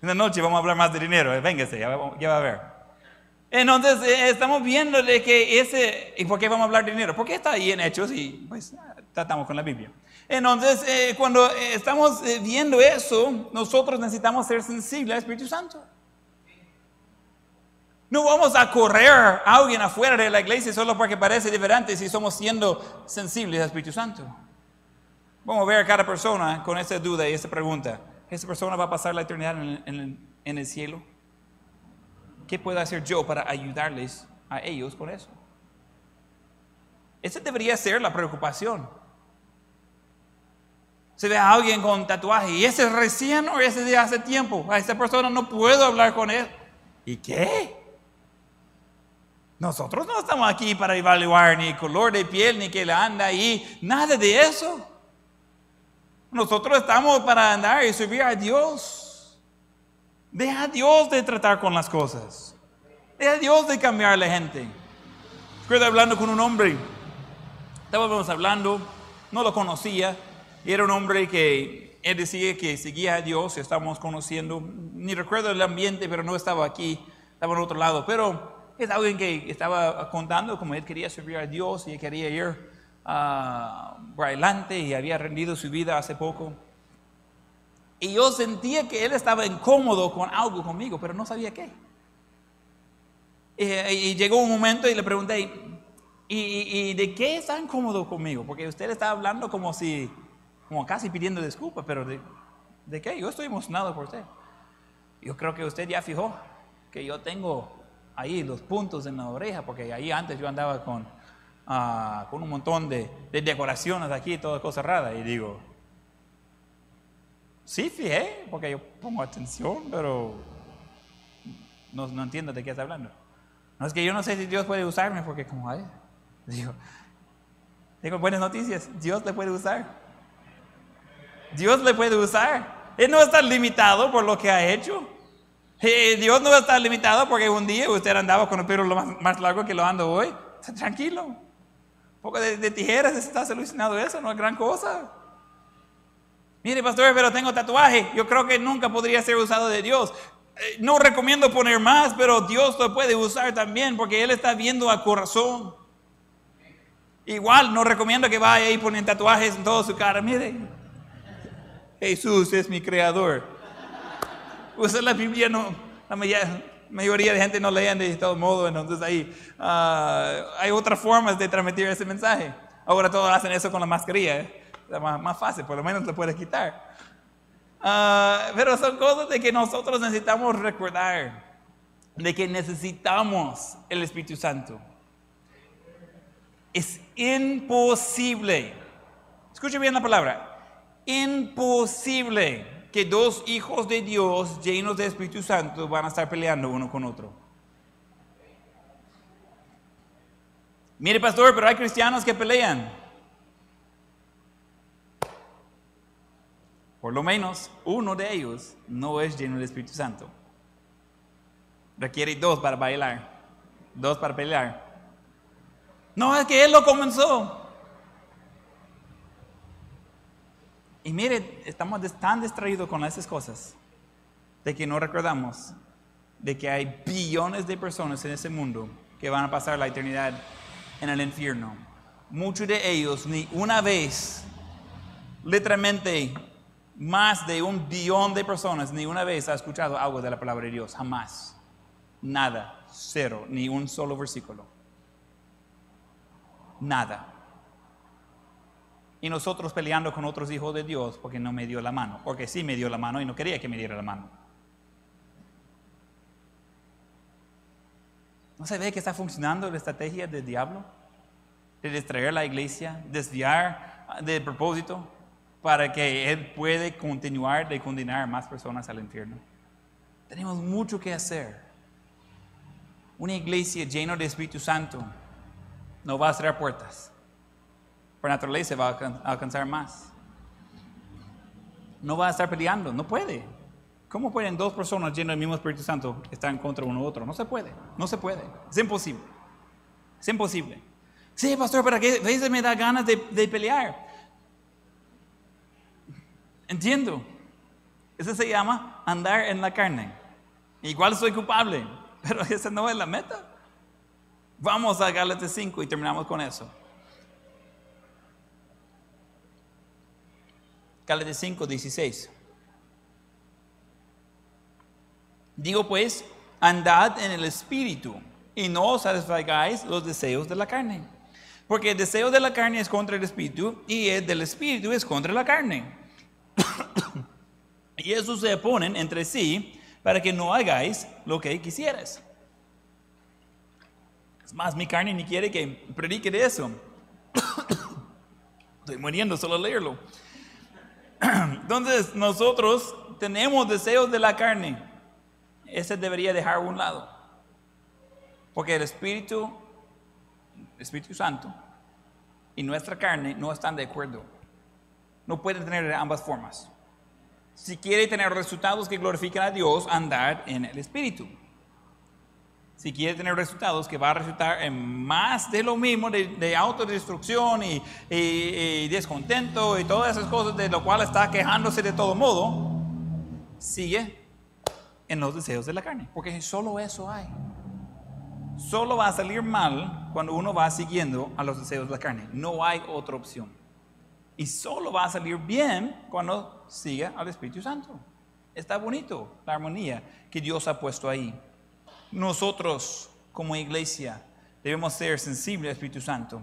En noche vamos a hablar más de dinero, eh, véngase, ya, va a ver. Entonces eh, estamos viendo de que ese, ¿y por qué vamos a hablar de dinero? Porque está ahí en Hechos y pues tratamos con la Biblia. Entonces, eh, cuando estamos viendo eso, nosotros necesitamos ser sensibles al Espíritu Santo. No vamos a correr a alguien afuera de la iglesia solo porque parece diferente si somos siendo sensibles al Espíritu Santo. Vamos a ver a cada persona con esa duda y esa pregunta. ¿Esa persona va a pasar la eternidad en el, cielo? ¿Qué puedo hacer yo para ayudarles a ellos con eso? Esa debería ser la preocupación. Se ve a alguien con tatuaje y ese es recién o ese de hace tiempo. A esa persona no puedo hablar con él. ¿Y qué? Nosotros no estamos aquí para evaluar ni color de piel, ni que le anda ahí, nada de eso. Nosotros estamos para andar y subir a Dios. Deja a Dios de tratar con las cosas. Deja a Dios de cambiar a la gente. Recuerdo hablando con un hombre. Estábamos hablando, no lo conocía. Era un hombre que él decía que seguía a Dios. Estábamos conociendo. Ni recuerdo el ambiente, pero no estaba aquí. Estaba en otro lado. Pero es alguien que estaba contando como él quería servir a Dios y quería ir uh, por adelante y había rendido su vida hace poco. Y yo sentía que él estaba incómodo con algo conmigo, pero no sabía qué. Y, llegó un momento y le pregunté, ¿y, de qué está incómodo conmigo? Porque usted está hablando como si, como casi pidiendo disculpas, pero de, ¿de qué? Yo estoy emocionado por usted. Yo creo que usted ya fijó que yo tengo ahí los puntos en la oreja, porque ahí antes yo andaba con, ah, con un montón de, decoraciones aquí, todas cosas raras, y digo, sí, fijé, porque yo pongo atención, pero no, no entiendo de qué está hablando. No es que yo no sé si Dios puede usarme, porque como, ay, digo, digo, buenas noticias, Dios le puede usar. Dios le puede usar. Él no está limitado por lo que ha hecho. Dios no estar limitado porque un día usted andaba con el pelo más, largo que lo ando hoy. Tranquilo. Un poco de, tijeras, está solucionado eso, no es gran cosa. Mire, pastor, pero tengo tatuaje. Yo creo que nunca podría ser usado de Dios. Eh, no recomiendo poner más, pero Dios lo puede usar también porque Él está viendo a corazón. Igual no recomiendo que vaya y poner tatuajes en toda su cara. Mire, Jesús es mi creador. Usar la Biblia no, la mayoría de gente no leen de todo modo, entonces ahí ah, hay otras formas de transmitir ese mensaje. Ahora todos hacen eso con la mascarilla. ¿eh? Es más, más fácil, por lo menos te puedes quitar. Ah, pero son cosas de que nosotros necesitamos recordar, de que necesitamos el Espíritu Santo. Es imposible, escuche bien la palabra, imposible que dos hijos de Dios llenos de Espíritu Santo van a estar peleando uno con otro. Mire, pastor, pero hay cristianos que pelean. Por lo menos uno de ellos no es lleno del Espíritu Santo. Requiere dos para bailar, dos para pelear. No, es que él lo comenzó. Y mire, estamos tan distraídos con esas cosas de que no recordamos de que hay billones de personas en ese mundo que van a pasar la eternidad en el infierno. Muchos de ellos ni una vez, literalmente más de un billón de personas, ni una vez ha escuchado algo de la palabra de Dios. Jamás. Nada. Cero. Ni un solo versículo. Nada. Y nosotros peleando con otros hijos de Dios porque no me dio la mano. Porque sí me dio la mano y no quería que me diera la mano. ¿No se ve que está funcionando la estrategia del diablo? De distraer la iglesia, desviar del propósito para que Él puede continuar de condenar más personas al infierno. Tenemos mucho que hacer. Una iglesia llena de Espíritu Santo no va a cerrar puertas. Por naturaleza va a alcanzar más. No va a estar peleando, no puede. ¿Cómo pueden dos personas llenas del mismo Espíritu Santo estar en contra uno de otro? No se puede, no se puede. Es imposible. Es imposible. Sí, pastor, ¿para qué? A veces me da ganas de, de pelear. Entiendo. Eso se llama andar en la carne. Igual soy culpable, pero esa no es la meta. Vamos a Gálatas 5 y terminamos con eso. Gálatas 5, 16. Digo pues, andad en el espíritu y no satisfagáis los deseos de la carne. Porque el deseo de la carne es contra el espíritu y el del espíritu es contra la carne. y eso se oponen entre sí para que no hagáis lo que quisieras. Es más, mi carne ni quiere que predique de eso. Estoy muriendo solo leerlo. Entonces, nosotros tenemos deseos de la carne. Ese debería dejar a un lado. Porque el Espíritu, el Espíritu Santo y nuestra carne no están de acuerdo. No pueden tener ambas formas. Si quiere tener resultados que glorifiquen a Dios, andar en el Espíritu. Si quiere tener resultados que va a resultar en más de lo mismo, de, autodestrucción y, y, descontento y todas esas cosas de lo cual está quejándose de todo modo, sigue en los deseos de la carne, porque solo eso hay. Solo va a salir mal cuando uno va siguiendo a los deseos de la carne. No hay otra opción. Y solo va a salir bien cuando siga al Espíritu Santo. Está bonito la armonía que Dios ha puesto ahí. Nosotros como iglesia debemos ser sensibles al Espíritu Santo.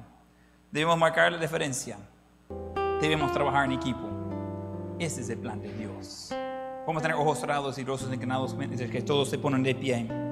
Debemos marcar la diferencia. Debemos trabajar en equipo. Ese es el plan de Dios. Vamos a tener ojos cerrados y rostros inclinados que todos se ponen de pie.